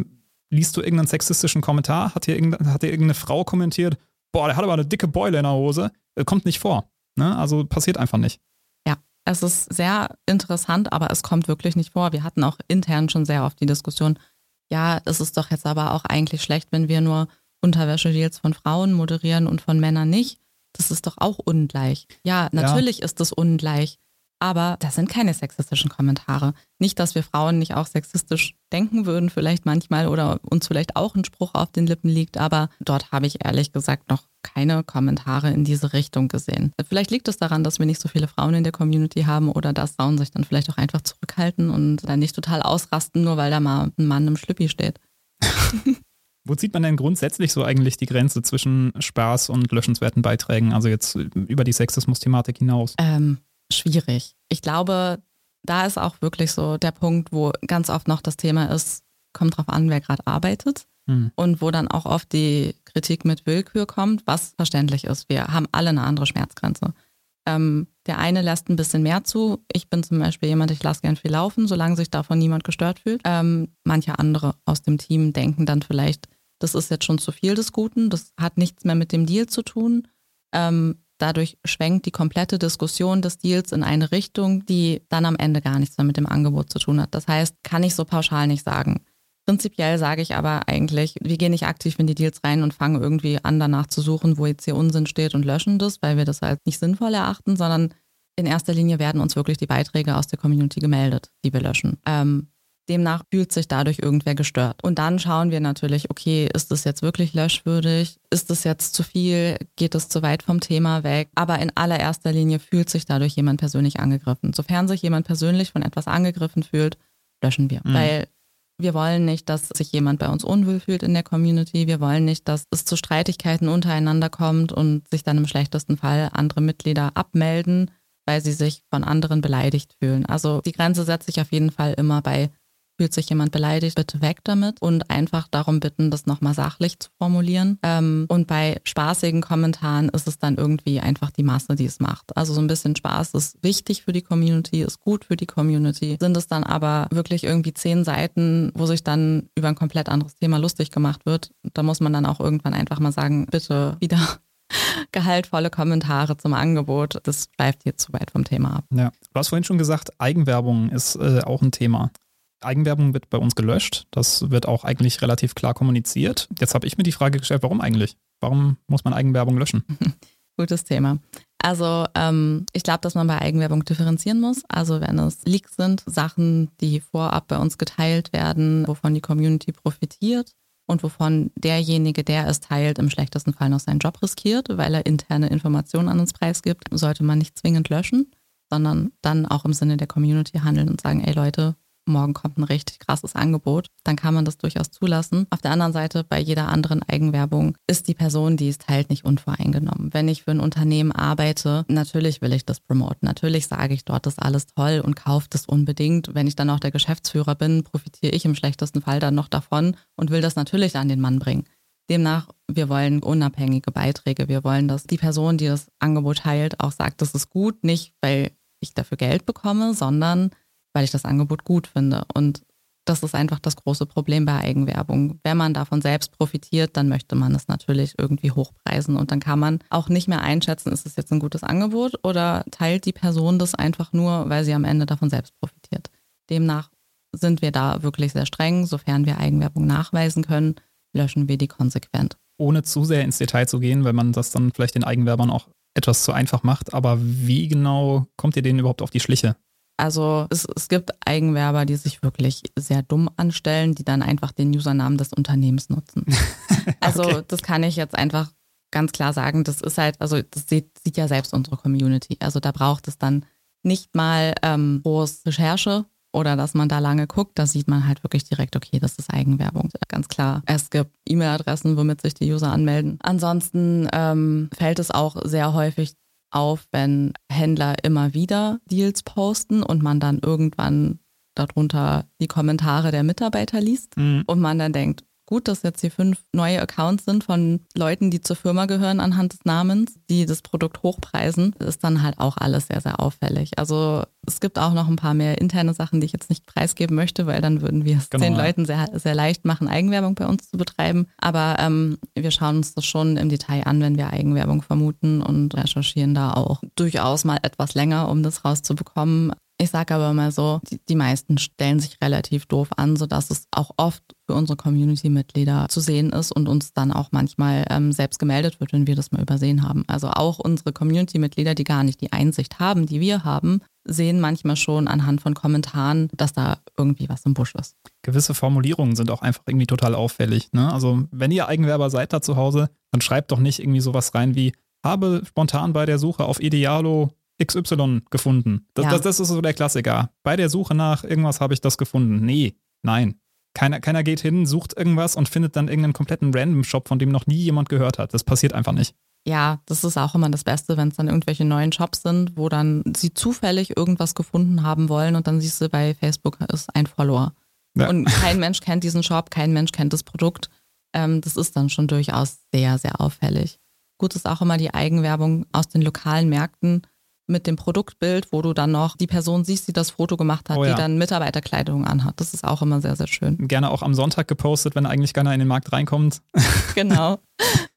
liest du irgendeinen sexistischen Kommentar? Hat hier, irgendeine, hat hier irgendeine Frau kommentiert, boah, der hat aber eine dicke Beule in der Hose? Kommt nicht vor. Ne? Also passiert einfach nicht. Ja, es ist sehr interessant, aber es kommt wirklich nicht vor. Wir hatten auch intern schon sehr oft die Diskussion, ja, es ist doch jetzt aber auch eigentlich schlecht, wenn wir nur Unterwäsche-Deals von Frauen moderieren und von Männern nicht. Das ist doch auch ungleich. Ja, natürlich ja. ist es ungleich. Aber das sind keine sexistischen Kommentare. Nicht, dass wir Frauen nicht auch sexistisch denken würden, vielleicht manchmal oder uns vielleicht auch ein Spruch auf den Lippen liegt, aber dort habe ich ehrlich gesagt noch keine Kommentare in diese Richtung gesehen. Vielleicht liegt es daran, dass wir nicht so viele Frauen in der Community haben oder dass Frauen sich dann vielleicht auch einfach zurückhalten und dann nicht total ausrasten, nur weil da mal ein Mann im Schlüppi steht. Wo zieht man denn grundsätzlich so eigentlich die Grenze zwischen Spaß und löschenswerten Beiträgen, also jetzt über die Sexismus-Thematik hinaus? Ähm, schwierig. Ich glaube, da ist auch wirklich so der Punkt, wo ganz oft noch das Thema ist, kommt drauf an, wer gerade arbeitet. Mhm. Und wo dann auch oft die Kritik mit Willkür kommt, was verständlich ist. Wir haben alle eine andere Schmerzgrenze. Ähm, der eine lässt ein bisschen mehr zu. Ich bin zum Beispiel jemand, ich lasse gern viel laufen, solange sich davon niemand gestört fühlt. Ähm, manche andere aus dem Team denken dann vielleicht, das ist jetzt schon zu viel des Guten, das hat nichts mehr mit dem Deal zu tun. Ähm, Dadurch schwenkt die komplette Diskussion des Deals in eine Richtung, die dann am Ende gar nichts mehr mit dem Angebot zu tun hat. Das heißt, kann ich so pauschal nicht sagen. Prinzipiell sage ich aber eigentlich, wir gehen nicht aktiv in die Deals rein und fangen irgendwie an, danach zu suchen, wo jetzt hier Unsinn steht und löschen das, weil wir das halt nicht sinnvoll erachten, sondern in erster Linie werden uns wirklich die Beiträge aus der Community gemeldet, die wir löschen. Ähm, Demnach fühlt sich dadurch irgendwer gestört. Und dann schauen wir natürlich, okay, ist das jetzt wirklich löschwürdig? Ist das jetzt zu viel? Geht es zu weit vom Thema weg? Aber in allererster Linie fühlt sich dadurch jemand persönlich angegriffen. Sofern sich jemand persönlich von etwas angegriffen fühlt, löschen wir. Mhm. Weil wir wollen nicht, dass sich jemand bei uns unwohl fühlt in der Community. Wir wollen nicht, dass es zu Streitigkeiten untereinander kommt und sich dann im schlechtesten Fall andere Mitglieder abmelden, weil sie sich von anderen beleidigt fühlen. Also die Grenze setze ich auf jeden Fall immer bei fühlt sich jemand beleidigt, bitte weg damit und einfach darum bitten, das nochmal sachlich zu formulieren. Ähm, und bei spaßigen Kommentaren ist es dann irgendwie einfach die Masse, die es macht. Also so ein bisschen Spaß ist wichtig für die Community, ist gut für die Community. Sind es dann aber wirklich irgendwie zehn Seiten, wo sich dann über ein komplett anderes Thema lustig gemacht wird, da muss man dann auch irgendwann einfach mal sagen, bitte wieder gehaltvolle Kommentare zum Angebot. Das schleift jetzt zu weit vom Thema ab. Ja, du hast vorhin schon gesagt, Eigenwerbung ist äh, auch ein Thema. Eigenwerbung wird bei uns gelöscht. Das wird auch eigentlich relativ klar kommuniziert. Jetzt habe ich mir die Frage gestellt, warum eigentlich? Warum muss man Eigenwerbung löschen? Gutes Thema. Also ähm, ich glaube, dass man bei Eigenwerbung differenzieren muss. Also wenn es Leaks sind, Sachen, die vorab bei uns geteilt werden, wovon die Community profitiert und wovon derjenige, der es teilt, im schlechtesten Fall noch seinen Job riskiert, weil er interne Informationen an uns preisgibt, sollte man nicht zwingend löschen, sondern dann auch im Sinne der Community handeln und sagen, ey Leute, morgen kommt ein richtig krasses Angebot, dann kann man das durchaus zulassen. Auf der anderen Seite, bei jeder anderen Eigenwerbung ist die Person, die es teilt, nicht unvoreingenommen. Wenn ich für ein Unternehmen arbeite, natürlich will ich das promoten. Natürlich sage ich dort, das ist alles toll und kaufe das unbedingt. Wenn ich dann auch der Geschäftsführer bin, profitiere ich im schlechtesten Fall dann noch davon und will das natürlich an den Mann bringen. Demnach, wir wollen unabhängige Beiträge. Wir wollen, dass die Person, die das Angebot teilt, auch sagt, das ist gut, nicht weil ich dafür Geld bekomme, sondern weil ich das Angebot gut finde. Und das ist einfach das große Problem bei Eigenwerbung. Wenn man davon selbst profitiert, dann möchte man es natürlich irgendwie hochpreisen und dann kann man auch nicht mehr einschätzen, ist es jetzt ein gutes Angebot oder teilt die Person das einfach nur, weil sie am Ende davon selbst profitiert. Demnach sind wir da wirklich sehr streng. Sofern wir Eigenwerbung nachweisen können, löschen wir die konsequent. Ohne zu sehr ins Detail zu gehen, weil man das dann vielleicht den Eigenwerbern auch etwas zu einfach macht. Aber wie genau kommt ihr denen überhaupt auf die Schliche? Also es, es gibt Eigenwerber, die sich wirklich sehr dumm anstellen, die dann einfach den Usernamen des Unternehmens nutzen. Also okay. das kann ich jetzt einfach ganz klar sagen. Das ist halt, also das sieht, sieht ja selbst unsere Community. Also da braucht es dann nicht mal ähm, groß Recherche oder dass man da lange guckt, da sieht man halt wirklich direkt, okay, das ist Eigenwerbung. Ganz klar. Es gibt E-Mail-Adressen, womit sich die User anmelden. Ansonsten ähm, fällt es auch sehr häufig auf, wenn Händler immer wieder Deals posten und man dann irgendwann darunter die Kommentare der Mitarbeiter liest mhm. und man dann denkt, gut, dass jetzt hier fünf neue Accounts sind von Leuten, die zur Firma gehören anhand des Namens, die das Produkt hochpreisen, ist dann halt auch alles sehr, sehr auffällig. Also es gibt auch noch ein paar mehr interne Sachen, die ich jetzt nicht preisgeben möchte, weil dann würden wir es genau, den ja. Leuten sehr, sehr leicht machen, Eigenwerbung bei uns zu betreiben. Aber ähm, wir schauen uns das schon im Detail an, wenn wir Eigenwerbung vermuten und recherchieren da auch durchaus mal etwas länger, um das rauszubekommen. Ich sage aber mal so, die, die, meisten stellen sich relativ doof an, sodass es auch oft für unsere Community-Mitglieder zu sehen ist und uns dann auch manchmal ähm, selbst gemeldet wird, wenn wir das mal übersehen haben. Also auch unsere Community-Mitglieder, die gar nicht die Einsicht haben, die wir haben, sehen manchmal schon anhand von Kommentaren, dass da irgendwie was im Busch ist. Gewisse Formulierungen sind auch einfach irgendwie total auffällig. Ne? Also wenn ihr Eigenwerber seid da zu Hause, dann schreibt doch nicht irgendwie sowas rein wie habe spontan bei der Suche auf Idealo XY gefunden. Das, ja. das, das ist so der Klassiker. Bei der Suche nach irgendwas habe ich das gefunden. Nee, nein. Keiner, keiner geht hin, sucht irgendwas und findet dann irgendeinen kompletten Random-Shop, von dem noch nie jemand gehört hat. Das passiert einfach nicht. Ja, das ist auch immer das Beste, wenn es dann irgendwelche neuen Shops sind, wo dann sie zufällig irgendwas gefunden haben wollen und dann siehst du bei Facebook ist ein Follower. Ja. Und kein Mensch kennt diesen Shop, kein Mensch kennt das Produkt. Ähm, das ist dann schon durchaus sehr, sehr auffällig. Gut ist auch immer die Eigenwerbung aus den lokalen Märkten mit dem Produktbild, wo du dann noch die Person siehst, die das Foto gemacht hat, oh ja. die dann Mitarbeiterkleidung anhat. Das ist auch immer sehr, sehr schön. Gerne auch am Sonntag gepostet, wenn eigentlich keiner in den Markt reinkommt. Genau.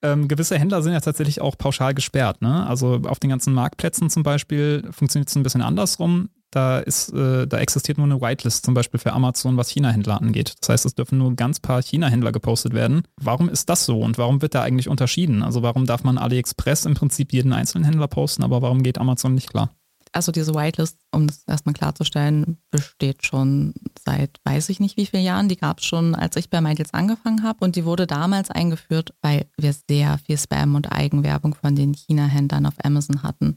ähm, gewisse Händler sind ja tatsächlich auch pauschal gesperrt. Ne? Also auf den ganzen Marktplätzen zum Beispiel funktioniert es ein bisschen andersrum. Da, ist, äh, da existiert nur eine Whitelist zum Beispiel für Amazon, was China-Händler angeht. Das heißt, es dürfen nur ganz paar China-Händler gepostet werden. Warum ist das so und warum wird da eigentlich unterschieden? Also warum darf man AliExpress im Prinzip jeden einzelnen Händler posten, aber warum geht Amazon nicht klar? Also diese Whitelist, um das erstmal klarzustellen, besteht schon seit weiß ich nicht wie vielen Jahren. Die gab es schon, als ich bei MyDeals angefangen habe. Und die wurde damals eingeführt, weil wir sehr viel Spam und Eigenwerbung von den China-Händlern auf Amazon hatten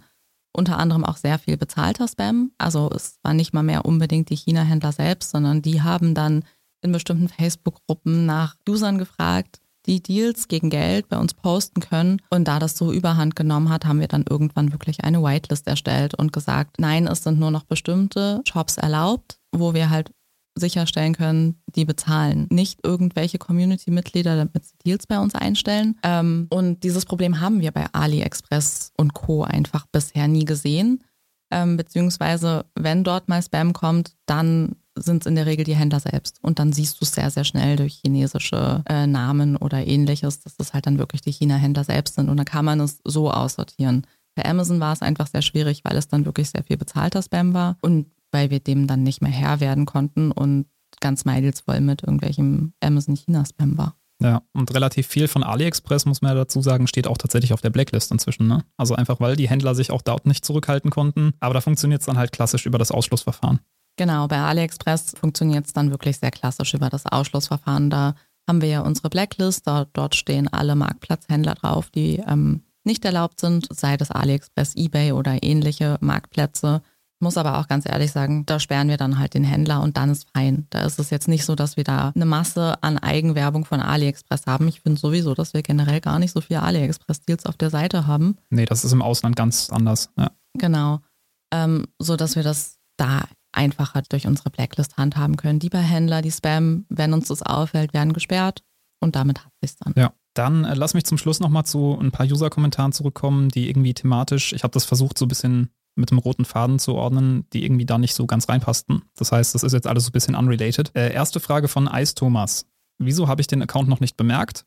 unter anderem auch sehr viel bezahlter Spam. Also es war nicht mal mehr unbedingt die China-Händler selbst, sondern die haben dann in bestimmten Facebook-Gruppen nach Usern gefragt, die Deals gegen Geld bei uns posten können. Und da das so überhand genommen hat, haben wir dann irgendwann wirklich eine Whitelist erstellt und gesagt, nein, es sind nur noch bestimmte Shops erlaubt, wo wir halt sicherstellen können, die bezahlen. Nicht irgendwelche Community-Mitglieder, damit sie Deals bei uns einstellen. Ähm, und dieses Problem haben wir bei AliExpress und Co. einfach bisher nie gesehen. Ähm, beziehungsweise, wenn dort mal Spam kommt, dann sind es in der Regel die Händler selbst. Und dann siehst du es sehr, sehr schnell durch chinesische äh, Namen oder ähnliches, dass das halt dann wirklich die China-Händler selbst sind. Und dann kann man es so aussortieren. Bei Amazon war es einfach sehr schwierig, weil es dann wirklich sehr viel bezahlter Spam war. Und weil wir dem dann nicht mehr Herr werden konnten und ganz Meidels voll mit irgendwelchem Amazon China Spam war. Ja, und relativ viel von AliExpress, muss man ja dazu sagen, steht auch tatsächlich auf der Blacklist inzwischen. Ne? Also einfach, weil die Händler sich auch dort nicht zurückhalten konnten. Aber da funktioniert es dann halt klassisch über das Ausschlussverfahren. Genau, bei AliExpress funktioniert es dann wirklich sehr klassisch über das Ausschlussverfahren. Da haben wir ja unsere Blacklist, da, dort stehen alle Marktplatzhändler drauf, die ähm, nicht erlaubt sind, sei das AliExpress, eBay oder ähnliche Marktplätze. Muss aber auch ganz ehrlich sagen, da sperren wir dann halt den Händler und dann ist fein. Da ist es jetzt nicht so, dass wir da eine Masse an Eigenwerbung von AliExpress haben. Ich finde sowieso, dass wir generell gar nicht so viele AliExpress-Deals auf der Seite haben. Nee, das ist im Ausland ganz anders. Ja. Genau. Ähm, so dass wir das da einfacher durch unsere Blacklist handhaben können. Die bei Händler, die Spam, wenn uns das auffällt, werden gesperrt und damit hat sich dann. Ja. Dann äh, lass mich zum Schluss nochmal zu ein paar User-Kommentaren zurückkommen, die irgendwie thematisch, ich habe das versucht, so ein bisschen mit dem roten Faden zu ordnen, die irgendwie da nicht so ganz reinpassten. Das heißt, das ist jetzt alles so ein bisschen unrelated. Äh, erste Frage von Ice Thomas. Wieso habe ich den Account noch nicht bemerkt?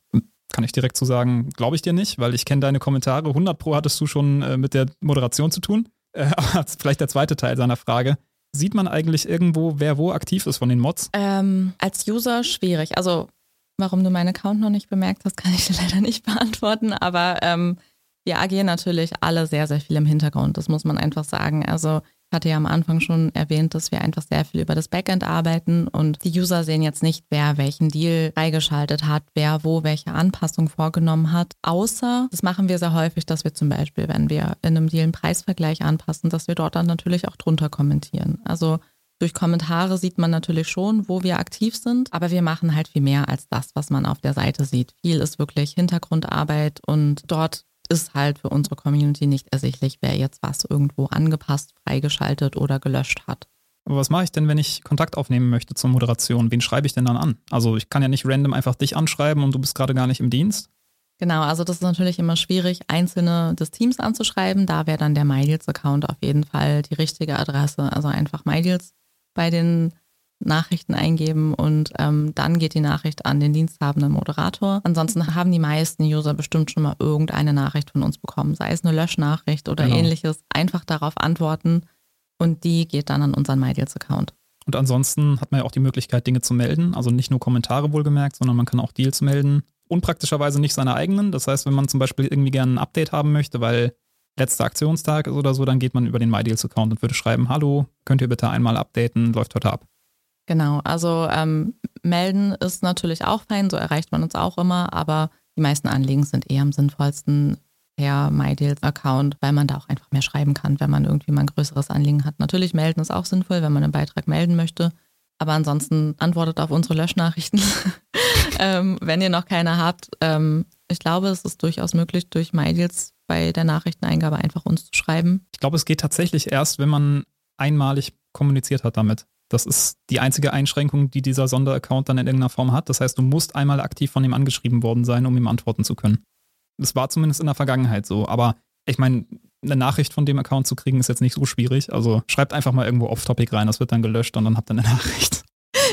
Kann ich direkt zu so sagen, glaube ich dir nicht, weil ich kenne deine Kommentare. 100 Pro hattest du schon äh, mit der Moderation zu tun. Äh, aber vielleicht der zweite Teil seiner Frage. Sieht man eigentlich irgendwo, wer wo aktiv ist von den Mods? Ähm, als User schwierig. Also, warum du meinen Account noch nicht bemerkt hast, kann ich dir leider nicht beantworten. Aber ähm, wir agieren natürlich alle sehr, sehr viel im Hintergrund. Das muss man einfach sagen. Also ich hatte ja am Anfang schon erwähnt, dass wir einfach sehr viel über das Backend arbeiten und die User sehen jetzt nicht, wer welchen Deal freigeschaltet hat, wer wo welche Anpassung vorgenommen hat. Außer, das machen wir sehr häufig, dass wir zum Beispiel, wenn wir in einem Deal einen Preisvergleich anpassen, dass wir dort dann natürlich auch drunter kommentieren. Also durch Kommentare sieht man natürlich schon, wo wir aktiv sind, aber wir machen halt viel mehr als das, was man auf der Seite sieht. Viel ist wirklich Hintergrundarbeit und dort ist halt für unsere Community nicht ersichtlich, wer jetzt was irgendwo angepasst, freigeschaltet oder gelöscht hat. Aber was mache ich denn, wenn ich Kontakt aufnehmen möchte zur Moderation? Wen schreibe ich denn dann an? Also ich kann ja nicht random einfach dich anschreiben und du bist gerade gar nicht im Dienst. Genau, also das ist natürlich immer schwierig, einzelne des Teams anzuschreiben. Da wäre dann der MyDeals-Account auf jeden Fall die richtige Adresse. Also einfach MyDeals bei den Nachrichten eingeben und ähm, dann geht die Nachricht an den diensthabenden Moderator. Ansonsten haben die meisten User bestimmt schon mal irgendeine Nachricht von uns bekommen, sei es eine Löschnachricht oder genau. ähnliches. Einfach darauf antworten und die geht dann an unseren MyDeals-Account. Und ansonsten hat man ja auch die Möglichkeit, Dinge zu melden. Also nicht nur Kommentare wohlgemerkt, sondern man kann auch Deals melden. Unpraktischerweise nicht seine eigenen. Das heißt, wenn man zum Beispiel irgendwie gerne ein Update haben möchte, weil letzter Aktionstag ist oder so, dann geht man über den MyDeals-Account und würde schreiben, hallo, könnt ihr bitte einmal updaten, läuft heute ab. Genau, also ähm, melden ist natürlich auch fein, so erreicht man uns auch immer, aber die meisten Anliegen sind eher am sinnvollsten per MyDeals-Account, weil man da auch einfach mehr schreiben kann, wenn man irgendwie mal ein größeres Anliegen hat. Natürlich melden ist auch sinnvoll, wenn man einen Beitrag melden möchte, aber ansonsten antwortet auf unsere Löschnachrichten, ähm, wenn ihr noch keine habt. Ähm, ich glaube, es ist durchaus möglich, durch MyDeals bei der Nachrichteneingabe einfach uns zu schreiben. Ich glaube, es geht tatsächlich erst, wenn man einmalig kommuniziert hat damit. Das ist die einzige Einschränkung, die dieser Sonderaccount dann in irgendeiner Form hat. Das heißt, du musst einmal aktiv von ihm angeschrieben worden sein, um ihm antworten zu können. Das war zumindest in der Vergangenheit so. Aber ich meine, eine Nachricht von dem Account zu kriegen, ist jetzt nicht so schwierig. Also schreibt einfach mal irgendwo Off-Topic rein, das wird dann gelöscht und dann habt ihr eine Nachricht.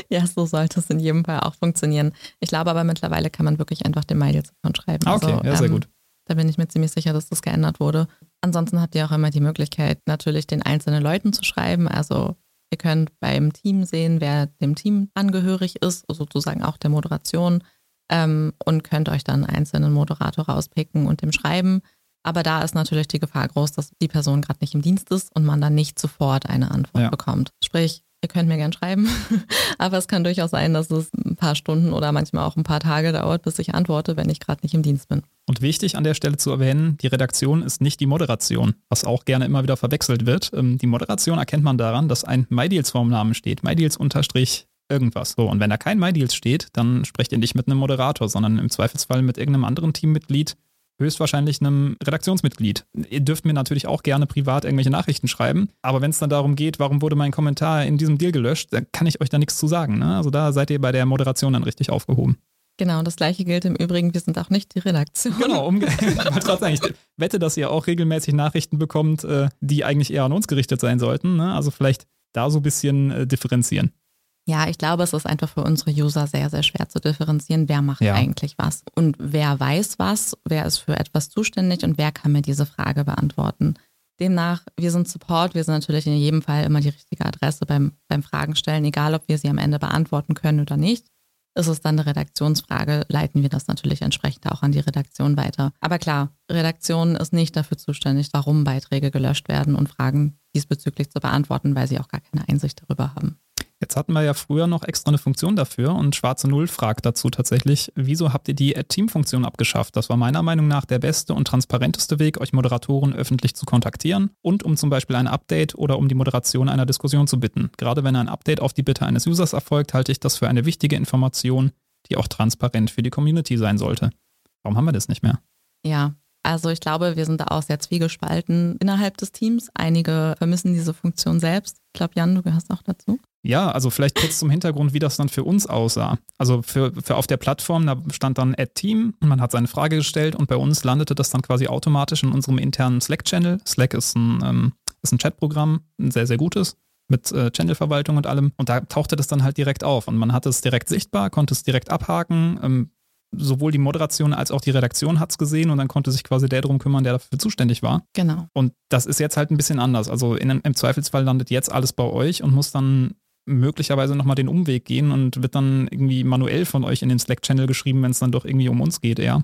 Ja, so sollte es in jedem Fall auch funktionieren. Ich glaube aber mittlerweile kann man wirklich einfach den MyDeals-Account schreiben. Ah, okay, also, ja, sehr ähm, gut. Da bin ich mir ziemlich sicher, dass das geändert wurde. Ansonsten habt ihr auch immer die Möglichkeit, natürlich den einzelnen Leuten zu schreiben. Also Ihr könnt beim Team sehen, wer dem Team angehörig ist, sozusagen auch der Moderation, ähm, und könnt euch dann einen einzelnen Moderator rauspicken und dem schreiben. Aber da ist natürlich die Gefahr groß, dass die Person gerade nicht im Dienst ist und man dann nicht sofort eine Antwort ja. bekommt. Sprich, ihr könnt mir gern schreiben, aber es kann durchaus sein, dass es ein paar Stunden oder manchmal auch ein paar Tage dauert, bis ich antworte, wenn ich gerade nicht im Dienst bin. Und wichtig an der Stelle zu erwähnen, die Redaktion ist nicht die Moderation, was auch gerne immer wieder verwechselt wird. Ähm, die Moderation erkennt man daran, dass ein MyDeals vorm Namen steht, MyDeals unterstrich irgendwas. So, und wenn da kein MyDeals steht, dann sprecht ihr nicht mit einem Moderator, sondern im Zweifelsfall mit irgendeinem anderen Teammitglied, höchstwahrscheinlich einem Redaktionsmitglied. Ihr dürft mir natürlich auch gerne privat irgendwelche Nachrichten schreiben, aber wenn es dann darum geht, warum wurde mein Kommentar in diesem Deal gelöscht, dann kann ich euch da nichts zu sagen. Ne? Also da seid ihr bei der Moderation dann richtig aufgehoben. Genau, das gleiche gilt im Übrigen, wir sind auch nicht die Redaktion. Genau, umgekehrt. ich wette, dass ihr auch regelmäßig Nachrichten bekommt, äh, die eigentlich eher an uns gerichtet sein sollten. Ne? Also vielleicht da so ein bisschen äh, differenzieren. Ja, ich glaube, es ist einfach für unsere User sehr, sehr schwer zu differenzieren, wer macht ja. eigentlich was und wer weiß was, wer ist für etwas zuständig und wer kann mir diese Frage beantworten. Demnach, wir sind Support, wir sind natürlich in jedem Fall immer die richtige Adresse beim, beim Fragen stellen, egal ob wir sie am Ende beantworten können oder nicht. ist es dann eine Redaktionsfrage, leiten wir das natürlich entsprechend auch an die Redaktion weiter. Aber klar, Redaktion ist nicht dafür zuständig, warum Beiträge gelöscht werden und Fragen diesbezüglich zu beantworten, weil sie auch gar keine Einsicht darüber haben. Jetzt hatten wir ja früher noch extra eine Funktion dafür und Schwarze Null fragt dazu tatsächlich, wieso habt ihr die Team-Funktion abgeschafft? Das war meiner Meinung nach der beste und transparenteste Weg, euch Moderatoren öffentlich zu kontaktieren und um zum Beispiel ein Update oder um die Moderation einer Diskussion zu bitten. Gerade wenn ein Update auf die Bitte eines Users erfolgt, halte ich das für eine wichtige Information, die auch transparent für die Community sein sollte. Warum haben wir das nicht mehr? Ja, also ich glaube, wir sind da auch sehr zwiegespalten innerhalb des Teams. Einige vermissen diese Funktion selbst. Ich glaube, Jan, du gehörst auch dazu. Ja, also vielleicht kurz zum Hintergrund, wie das dann für uns aussah. Also für, für auf der Plattform, da stand dann Add Team und man hat seine Frage gestellt und bei uns landete das dann quasi automatisch in unserem internen Slack-Channel. Slack ist ein, ähm, ist ein Chatprogramm, ein sehr, sehr gutes mit äh, Channelverwaltung und allem. Und da tauchte das dann halt direkt auf und man hatte es direkt sichtbar, konnte es direkt abhaken. Ähm, sowohl die Moderation als auch die Redaktion hat es gesehen und dann konnte sich quasi der darum kümmern, der dafür zuständig war. Genau. Und das ist jetzt halt ein bisschen anders. Also in, im Zweifelsfall landet jetzt alles bei euch und muss dann möglicherweise nochmal den Umweg gehen und wird dann irgendwie manuell von euch in den Slack-Channel geschrieben, wenn es dann doch irgendwie um uns geht, eher.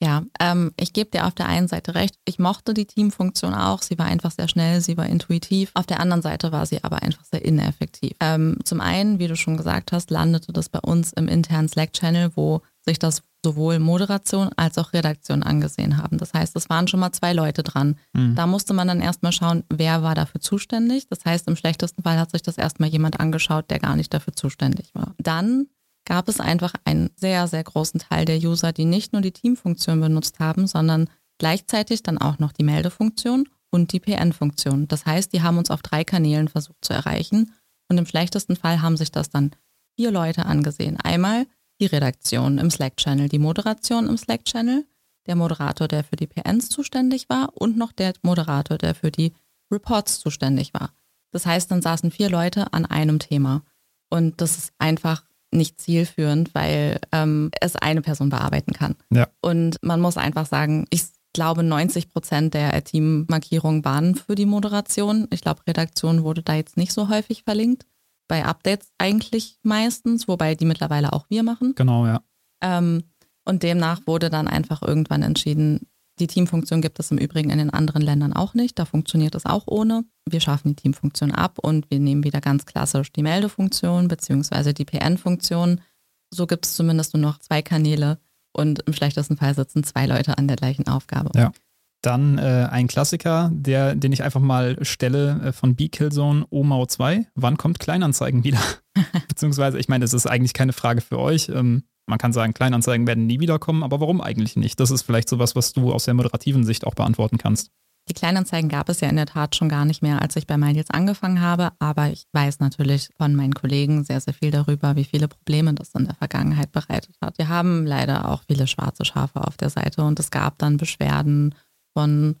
Ja, ähm, ich gebe dir auf der einen Seite recht. Ich mochte die Teamfunktion auch. Sie war einfach sehr schnell, sie war intuitiv. Auf der anderen Seite war sie aber einfach sehr ineffektiv. Ähm, zum einen, wie du schon gesagt hast, landete das bei uns im internen Slack-Channel, wo sich das sowohl Moderation als auch Redaktion angesehen haben. Das heißt, es waren schon mal zwei Leute dran. Mhm. Da musste man dann erstmal schauen, wer war dafür zuständig. Das heißt, im schlechtesten Fall hat sich das erstmal jemand angeschaut, der gar nicht dafür zuständig war. Dann gab es einfach einen sehr, sehr großen Teil der User, die nicht nur die Teamfunktion benutzt haben, sondern gleichzeitig dann auch noch die Meldefunktion und die PN-Funktion. Das heißt, die haben uns auf drei Kanälen versucht zu erreichen und im schlechtesten Fall haben sich das dann vier Leute angesehen. Einmal die Redaktion im Slack-Channel, die Moderation im Slack-Channel, der Moderator, der für die PNs zuständig war und noch der Moderator, der für die Reports zuständig war. Das heißt, dann saßen vier Leute an einem Thema. Und das ist einfach nicht zielführend, weil ähm, es eine Person bearbeiten kann. Ja. Und man muss einfach sagen, ich glaube, 90 Prozent der Team-Markierungen waren für die Moderation. Ich glaube, Redaktion wurde da jetzt nicht so häufig verlinkt bei Updates eigentlich meistens, wobei die mittlerweile auch wir machen. Genau, ja. Ähm, und demnach wurde dann einfach irgendwann entschieden, die Teamfunktion gibt es im Übrigen in den anderen Ländern auch nicht. Da funktioniert es auch ohne. Wir schaffen die Teamfunktion ab und wir nehmen wieder ganz klassisch die Meldefunktion bzw. die PN-Funktion. So gibt es zumindest nur noch zwei Kanäle und im schlechtesten Fall sitzen zwei Leute an der gleichen Aufgabe. Ja. Dann äh, ein Klassiker, der, den ich einfach mal stelle äh, von B-Killzone OMAU 2. Wann kommt Kleinanzeigen wieder? Beziehungsweise, ich meine, es ist eigentlich keine Frage für euch. Ähm, man kann sagen, Kleinanzeigen werden nie wiederkommen, aber warum eigentlich nicht? Das ist vielleicht sowas, was du aus der moderativen Sicht auch beantworten kannst. Die Kleinanzeigen gab es ja in der Tat schon gar nicht mehr, als ich bei MyDeals angefangen habe, aber ich weiß natürlich von meinen Kollegen sehr, sehr viel darüber, wie viele Probleme das in der Vergangenheit bereitet hat. Wir haben leider auch viele schwarze Schafe auf der Seite und es gab dann Beschwerden von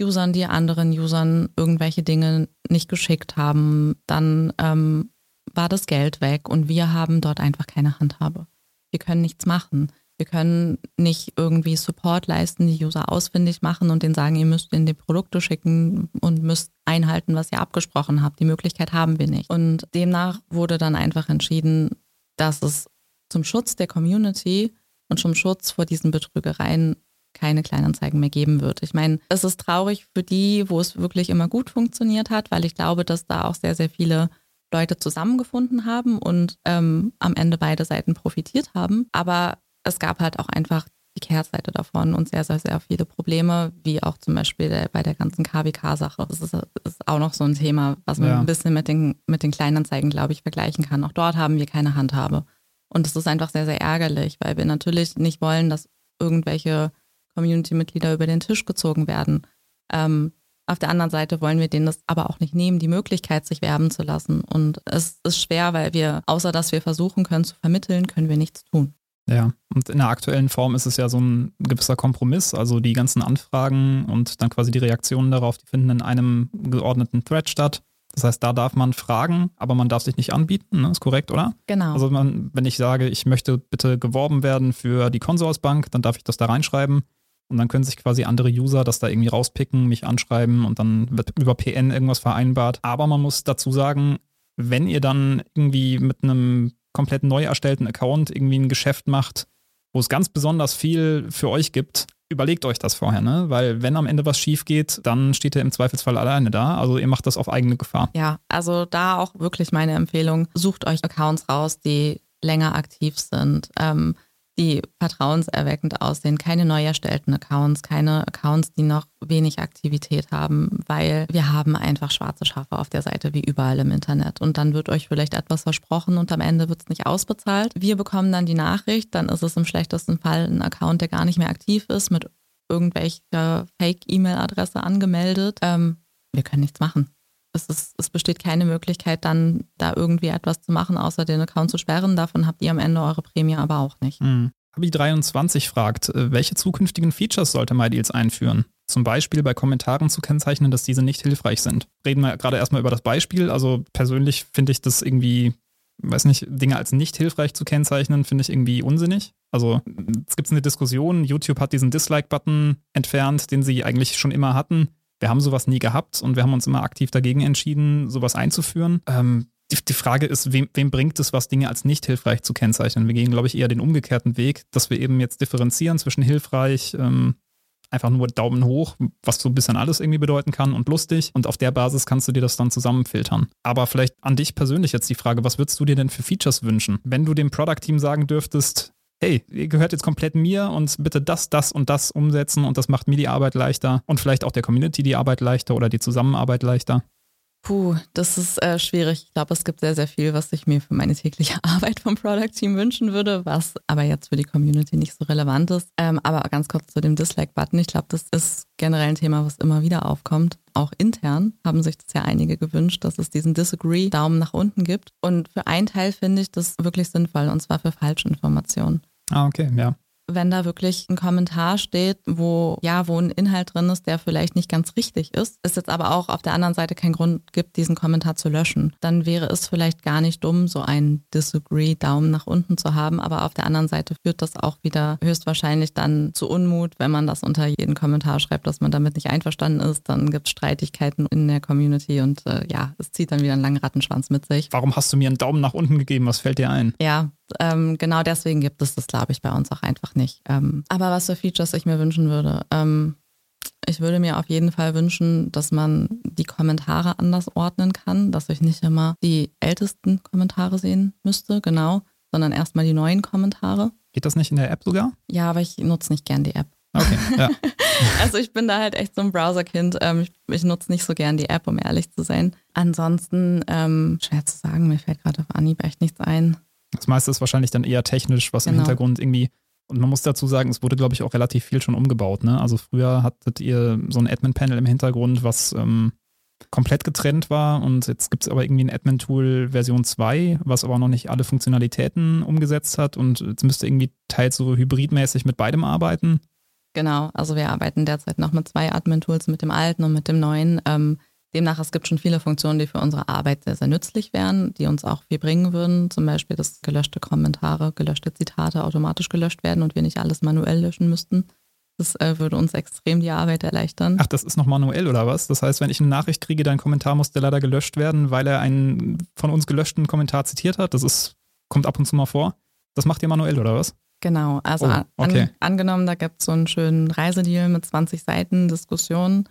Usern, die anderen Usern irgendwelche Dinge nicht geschickt haben, dann ähm, war das Geld weg und wir haben dort einfach keine Handhabe. Wir können nichts machen. Wir können nicht irgendwie Support leisten, die User ausfindig machen und denen sagen, ihr müsst ihnen die Produkte schicken und müsst einhalten, was ihr abgesprochen habt. Die Möglichkeit haben wir nicht. Und demnach wurde dann einfach entschieden, dass es zum Schutz der Community und zum Schutz vor diesen Betrügereien keine Kleinanzeigen mehr geben wird. Ich meine, es ist traurig für die, wo es wirklich immer gut funktioniert hat, weil ich glaube, dass da auch sehr, sehr viele Leute zusammengefunden haben und ähm, am Ende beide Seiten profitiert haben. Aber es gab halt auch einfach die Kehrseite davon und sehr, sehr, sehr viele Probleme, wie auch zum Beispiel der, bei der ganzen KWK-Sache. Das ist, ist, auch noch so ein Thema, was man ja. ein bisschen mit den, mit den Kleinanzeigen, glaube ich, vergleichen kann. Auch dort haben wir keine Handhabe. Und es ist einfach sehr, sehr ärgerlich, weil wir natürlich nicht wollen, dass irgendwelche Community-Mitglieder über den Tisch gezogen werden. Ähm, auf der anderen Seite wollen wir denen das aber auch nicht nehmen, die Möglichkeit, sich werben zu lassen. Und es ist schwer, weil wir, außer dass wir versuchen können zu vermitteln, können wir nichts tun. Ja, und in der aktuellen Form ist es ja so ein gewisser Kompromiss. Also die ganzen Anfragen und dann quasi die Reaktionen darauf, die finden in einem geordneten Thread statt. Das heißt, da darf man fragen, aber man darf sich nicht anbieten, ne? ist korrekt, oder? Genau. Also man, wenn ich sage, ich möchte bitte geworben werden für die Consorsbank, dann darf ich das da reinschreiben. Und dann können sich quasi andere User das da irgendwie rauspicken, mich anschreiben und dann wird über PN irgendwas vereinbart. Aber man muss dazu sagen, wenn ihr dann irgendwie mit einem komplett neu erstellten Account irgendwie ein Geschäft macht, wo es ganz besonders viel für euch gibt, überlegt euch das vorher, ne? Weil wenn am Ende was schief geht, dann steht ihr im Zweifelsfall alleine da. Also ihr macht das auf eigene Gefahr. Ja, also da auch wirklich meine Empfehlung, sucht euch Accounts raus, die länger aktiv sind. Ähm, die vertrauenserweckend aussehen, keine neu erstellten Accounts, keine Accounts, die noch wenig Aktivität haben, weil wir haben einfach schwarze Schafe auf der Seite wie überall im Internet und dann wird euch vielleicht etwas versprochen und am Ende wird es nicht ausbezahlt. Wir bekommen dann die Nachricht, dann ist es im schlechtesten Fall ein Account, der gar nicht mehr aktiv ist, mit irgendwelcher Fake-E-Mail-Adresse angemeldet. Ähm, wir können nichts machen. Es, ist, es, besteht keine Möglichkeit, dann da irgendwie etwas zu machen, außer den Account zu sperren. Davon habt ihr am Ende eure Prämie aber auch nicht. Mhm. Habi23 fragt, äh, welche zukünftigen Features sollte MyDeals einführen? Zum Beispiel bei Kommentaren zu kennzeichnen, dass diese nicht hilfreich sind. Reden wir gerade erstmal über das Beispiel. Also persönlich finde ich das irgendwie, weiß nicht, Dinge als nicht hilfreich zu kennzeichnen, finde ich irgendwie unsinnig. Also es gibt eine Diskussion, YouTube hat diesen Dislike-Button entfernt, den sie eigentlich schon immer hatten. Wir haben sowas nie gehabt und wir haben uns immer aktiv dagegen entschieden, sowas einzuführen. Ähm, die, die, Frage ist, wem, wem, bringt es was, Dinge als nicht hilfreich zu kennzeichnen? Wir gehen, glaube ich, eher den umgekehrten Weg, dass wir eben jetzt differenzieren zwischen hilfreich, ähm, einfach nur Daumen hoch, was so ein bisschen alles irgendwie bedeuten kann und lustig. Und auf der Basis kannst du dir das dann zusammenfiltern. Aber vielleicht an dich persönlich jetzt die Frage, was würdest du dir denn für Features wünschen? Wenn du dem Product-Team sagen dürftest, hey, ihr gehört jetzt komplett mir und bitte das, das und das umsetzen und das macht mir die Arbeit leichter und vielleicht auch der Community die Arbeit leichter oder die Zusammenarbeit leichter? Puh, das ist äh, schwierig. Ich glaube, es gibt sehr, sehr viel, was ich mir für meine tägliche Arbeit vom Product Team wünschen würde, was aber jetzt für die Community nicht so relevant ist. Ähm, aber ganz kurz zu dem Dislike-Button. Ich glaube, das ist generell ein Thema, was immer wieder aufkommt. Auch intern haben sich das ja einige gewünscht, dass es diesen Disagree-Daumen nach unten gibt. Und für einen Teil finde ich das wirklich sinnvoll, und zwar für Falschinformationen. Ah, okay, ja wenn da wirklich ein Kommentar steht, wo ja, wo ein Inhalt drin ist, der vielleicht nicht ganz richtig ist, es jetzt aber auch auf der anderen Seite keinen Grund gibt, diesen Kommentar zu löschen, dann wäre es vielleicht gar nicht dumm, so einen Disagree Daumen nach unten zu haben, aber auf der anderen Seite führt das auch wieder höchstwahrscheinlich dann zu Unmut, wenn man das unter jeden Kommentar schreibt, dass man damit nicht einverstanden ist, dann gibt es Streitigkeiten in der Community und äh, ja, es zieht dann wieder einen langen Rattenschwanz mit sich. Warum hast du mir einen Daumen nach unten gegeben? Was fällt dir ein? Ja, ähm, genau deswegen gibt es das, glaube ich, bei uns auch einfach nicht. Ähm, aber was für Features ich mir wünschen würde, ähm, ich würde mir auf jeden Fall wünschen, dass man die Kommentare anders ordnen kann, dass ich nicht immer die ältesten Kommentare sehen müsste, genau, sondern erstmal die neuen Kommentare. Geht das nicht in der App sogar? Ja, aber ich nutze nicht gern die App. Okay, ja. also ich bin da halt echt so ein Browserkind. Ähm, ich, ich nutze nicht so gern die App, um ehrlich zu sein. Ansonsten, ähm, schwer zu sagen, mir fällt gerade auf Anhieb echt nichts ein. Das meiste ist wahrscheinlich dann eher technisch, was genau. im Hintergrund irgendwie. Und man muss dazu sagen, es wurde, glaube ich, auch relativ viel schon umgebaut. Ne? Also früher hattet ihr so ein Admin-Panel im Hintergrund, was ähm, komplett getrennt war. Und jetzt gibt es aber irgendwie ein Admin-Tool Version 2, was aber noch nicht alle Funktionalitäten umgesetzt hat. Und jetzt müsste irgendwie teils so hybridmäßig mit beidem arbeiten. Genau, also wir arbeiten derzeit noch mit zwei Admin-Tools, mit dem alten und mit dem neuen. Ähm, Demnach, es gibt schon viele Funktionen, die für unsere Arbeit sehr, sehr nützlich wären, die uns auch viel bringen würden. Zum Beispiel, dass gelöschte Kommentare, gelöschte Zitate automatisch gelöscht werden und wir nicht alles manuell löschen müssten. Das äh, würde uns extrem die Arbeit erleichtern. Ach, das ist noch manuell oder was? Das heißt, wenn ich eine Nachricht kriege, dein Kommentar muss der leider gelöscht werden, weil er einen von uns gelöschten Kommentar zitiert hat. Das ist, kommt ab und zu mal vor. Das macht ihr manuell oder was? Genau, also oh, okay. an, angenommen, da gibt es so einen schönen Reisedeal mit 20 Seiten Diskussion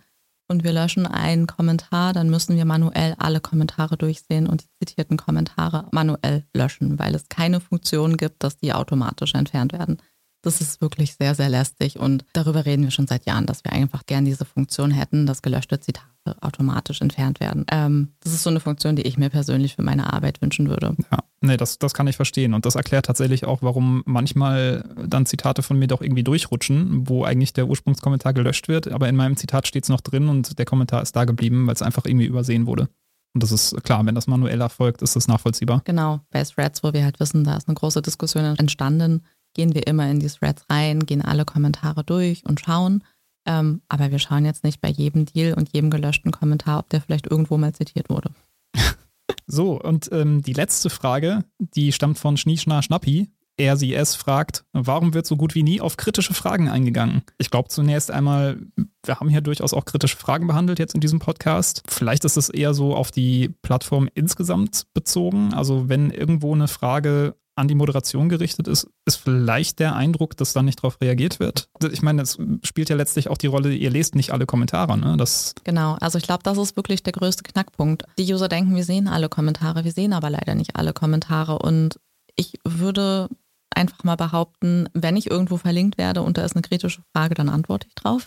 und wir löschen einen Kommentar, dann müssen wir manuell alle Kommentare durchsehen und die zitierten Kommentare manuell löschen, weil es keine Funktion gibt, dass die automatisch entfernt werden. Das ist wirklich sehr, sehr lästig und darüber reden wir schon seit Jahren, dass wir einfach gern diese Funktion hätten, dass gelöschte Zitate automatisch entfernt werden. Ähm, das ist so eine Funktion, die ich mir persönlich für meine Arbeit wünschen würde. Ja, nee, das, das kann ich verstehen und das erklärt tatsächlich auch, warum manchmal dann Zitate von mir doch irgendwie durchrutschen, wo eigentlich der Ursprungskommentar gelöscht wird, aber in meinem Zitat steht es noch drin und der Kommentar ist da geblieben, weil es einfach irgendwie übersehen wurde. Und das ist klar, wenn das manuell erfolgt, ist das nachvollziehbar. Genau, bei Threads, wo wir halt wissen, da ist eine große Diskussion entstanden, gehen wir immer in die Threads rein, gehen alle Kommentare durch und schauen. Ähm, aber wir schauen jetzt nicht bei jedem Deal und jedem gelöschten Kommentar, ob der vielleicht irgendwo mal zitiert wurde. So, und ähm, die letzte Frage, die stammt von Schnieschna Schnappi. Er sie es fragt, warum wird so gut wie nie auf kritische Fragen eingegangen? Ich glaube zunächst einmal, wir haben hier durchaus auch kritische Fragen behandelt jetzt in diesem Podcast. Vielleicht ist es eher so auf die Plattform insgesamt bezogen. Also wenn irgendwo eine Frage an die Moderation gerichtet ist, ist vielleicht der Eindruck, dass da nicht darauf reagiert wird. Ich meine, es spielt ja letztlich auch die Rolle, ihr lest nicht alle Kommentare. Ne? Das genau, also ich glaube, das ist wirklich der größte Knackpunkt. Die User denken, wir sehen alle Kommentare, wir sehen aber leider nicht alle Kommentare. Und ich würde einfach mal behaupten, wenn ich irgendwo verlinkt werde und da ist eine kritische Frage, dann antworte ich drauf.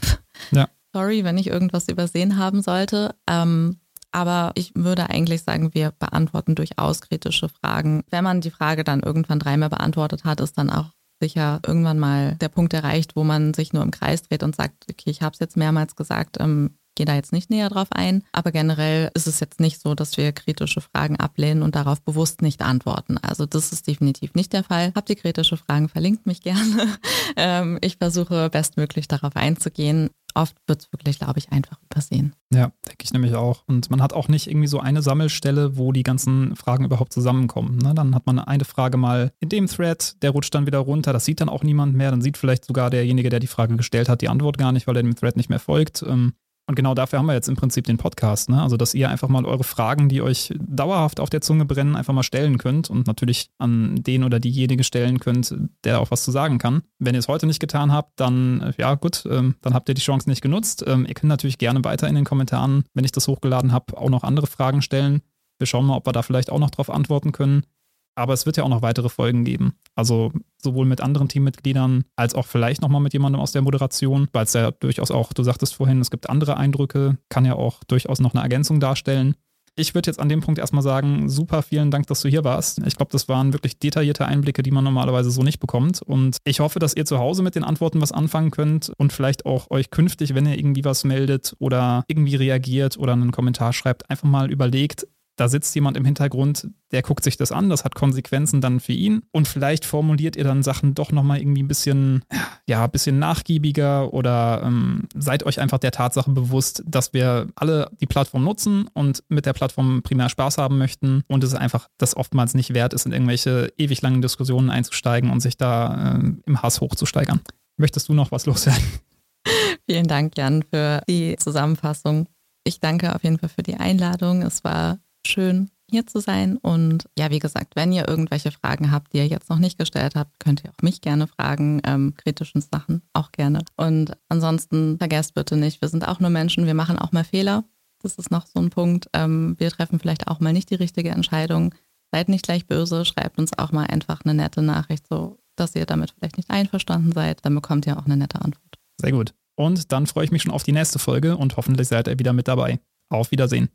Ja. Sorry, wenn ich irgendwas übersehen haben sollte. Ähm, aber ich würde eigentlich sagen, wir beantworten durchaus kritische Fragen. Wenn man die Frage dann irgendwann dreimal beantwortet hat, ist dann auch sicher irgendwann mal der Punkt erreicht, wo man sich nur im Kreis dreht und sagt, okay, ich habe es jetzt mehrmals gesagt, ähm, gehe da jetzt nicht näher drauf ein. Aber generell ist es jetzt nicht so, dass wir kritische Fragen ablehnen und darauf bewusst nicht antworten. Also das ist definitiv nicht der Fall. Habt ihr kritische Fragen, verlinkt mich gerne. ähm, ich versuche bestmöglich darauf einzugehen oft wird es wirklich, glaube ich, einfach übersehen. Ja, denke ich nämlich auch. Und man hat auch nicht irgendwie so eine Sammelstelle, wo die ganzen Fragen überhaupt zusammenkommen. Ne? Dann hat man eine Frage mal in dem Thread, der rutscht dann wieder runter, das sieht dann auch niemand mehr. Dann sieht vielleicht sogar derjenige, der die Frage gestellt hat, die Antwort gar nicht, weil er dem Thread nicht mehr folgt. Ähm, und genau dafür haben wir jetzt im Prinzip den Podcast. Ne? Also, dass ihr einfach mal eure Fragen, die euch dauerhaft auf der Zunge brennen, einfach mal stellen könnt und natürlich an den oder diejenige stellen könnt, der auch was zu sagen kann. Wenn ihr es heute nicht getan habt, dann, äh, ja, gut, ähm, dann habt ihr die Chance nicht genutzt. Ähm, ihr könnt natürlich gerne weiter in den Kommentaren, wenn ich das hochgeladen habe, auch noch andere Fragen stellen. Wir schauen mal, ob wir da vielleicht auch noch drauf antworten können. Aber es wird ja auch noch weitere Folgen geben. Also sowohl mit anderen Teammitgliedern als auch vielleicht nochmal mit jemandem aus der Moderation, weil es ja durchaus auch, du sagtest vorhin, es gibt andere Eindrücke, kann ja auch durchaus noch eine Ergänzung darstellen. Ich würde jetzt an dem Punkt erstmal sagen, super, vielen Dank, dass du hier warst. Ich glaube, das waren wirklich detaillierte Einblicke, die man normalerweise so nicht bekommt. Und ich hoffe, dass ihr zu Hause mit den Antworten was anfangen könnt und vielleicht auch euch künftig, wenn ihr irgendwie was meldet oder irgendwie reagiert oder einen Kommentar schreibt, einfach mal überlegt, da sitzt jemand im Hintergrund, der guckt sich das an, das hat Konsequenzen dann für ihn und vielleicht formuliert ihr dann Sachen doch nochmal irgendwie ein bisschen, ja, ein bisschen nachgiebiger oder ähm, seid euch einfach der Tatsache bewusst, dass wir alle die Plattform nutzen und mit der Plattform primär Spaß haben möchten und es einfach das oftmals nicht wert ist, in irgendwelche ewig langen Diskussionen einzusteigen und sich da äh, im Hass hochzusteigern. Möchtest du noch was loswerden? Vielen Dank, Jan, für die Zusammenfassung. Ich danke auf jeden Fall für die Einladung. Es war schön, hier zu sein. Und ja, wie gesagt, wenn ihr irgendwelche Fragen habt, die ihr jetzt noch nicht gestellt habt, könnt ihr auch mich gerne fragen, ähm, kritischen Sachen auch gerne. Und ansonsten vergesst bitte nicht, wir sind auch nur Menschen, wir machen auch mal Fehler. Das ist noch so ein Punkt. Ähm, wir treffen vielleicht auch mal nicht die richtige Entscheidung. Seid nicht gleich böse, schreibt uns auch mal einfach eine nette Nachricht, so dass ihr damit vielleicht nicht einverstanden seid. Dann bekommt ihr auch eine nette Antwort. Sehr gut. Und dann freue ich mich schon auf die nächste Folge und hoffentlich seid ihr wieder mit dabei. Auf Wiedersehen.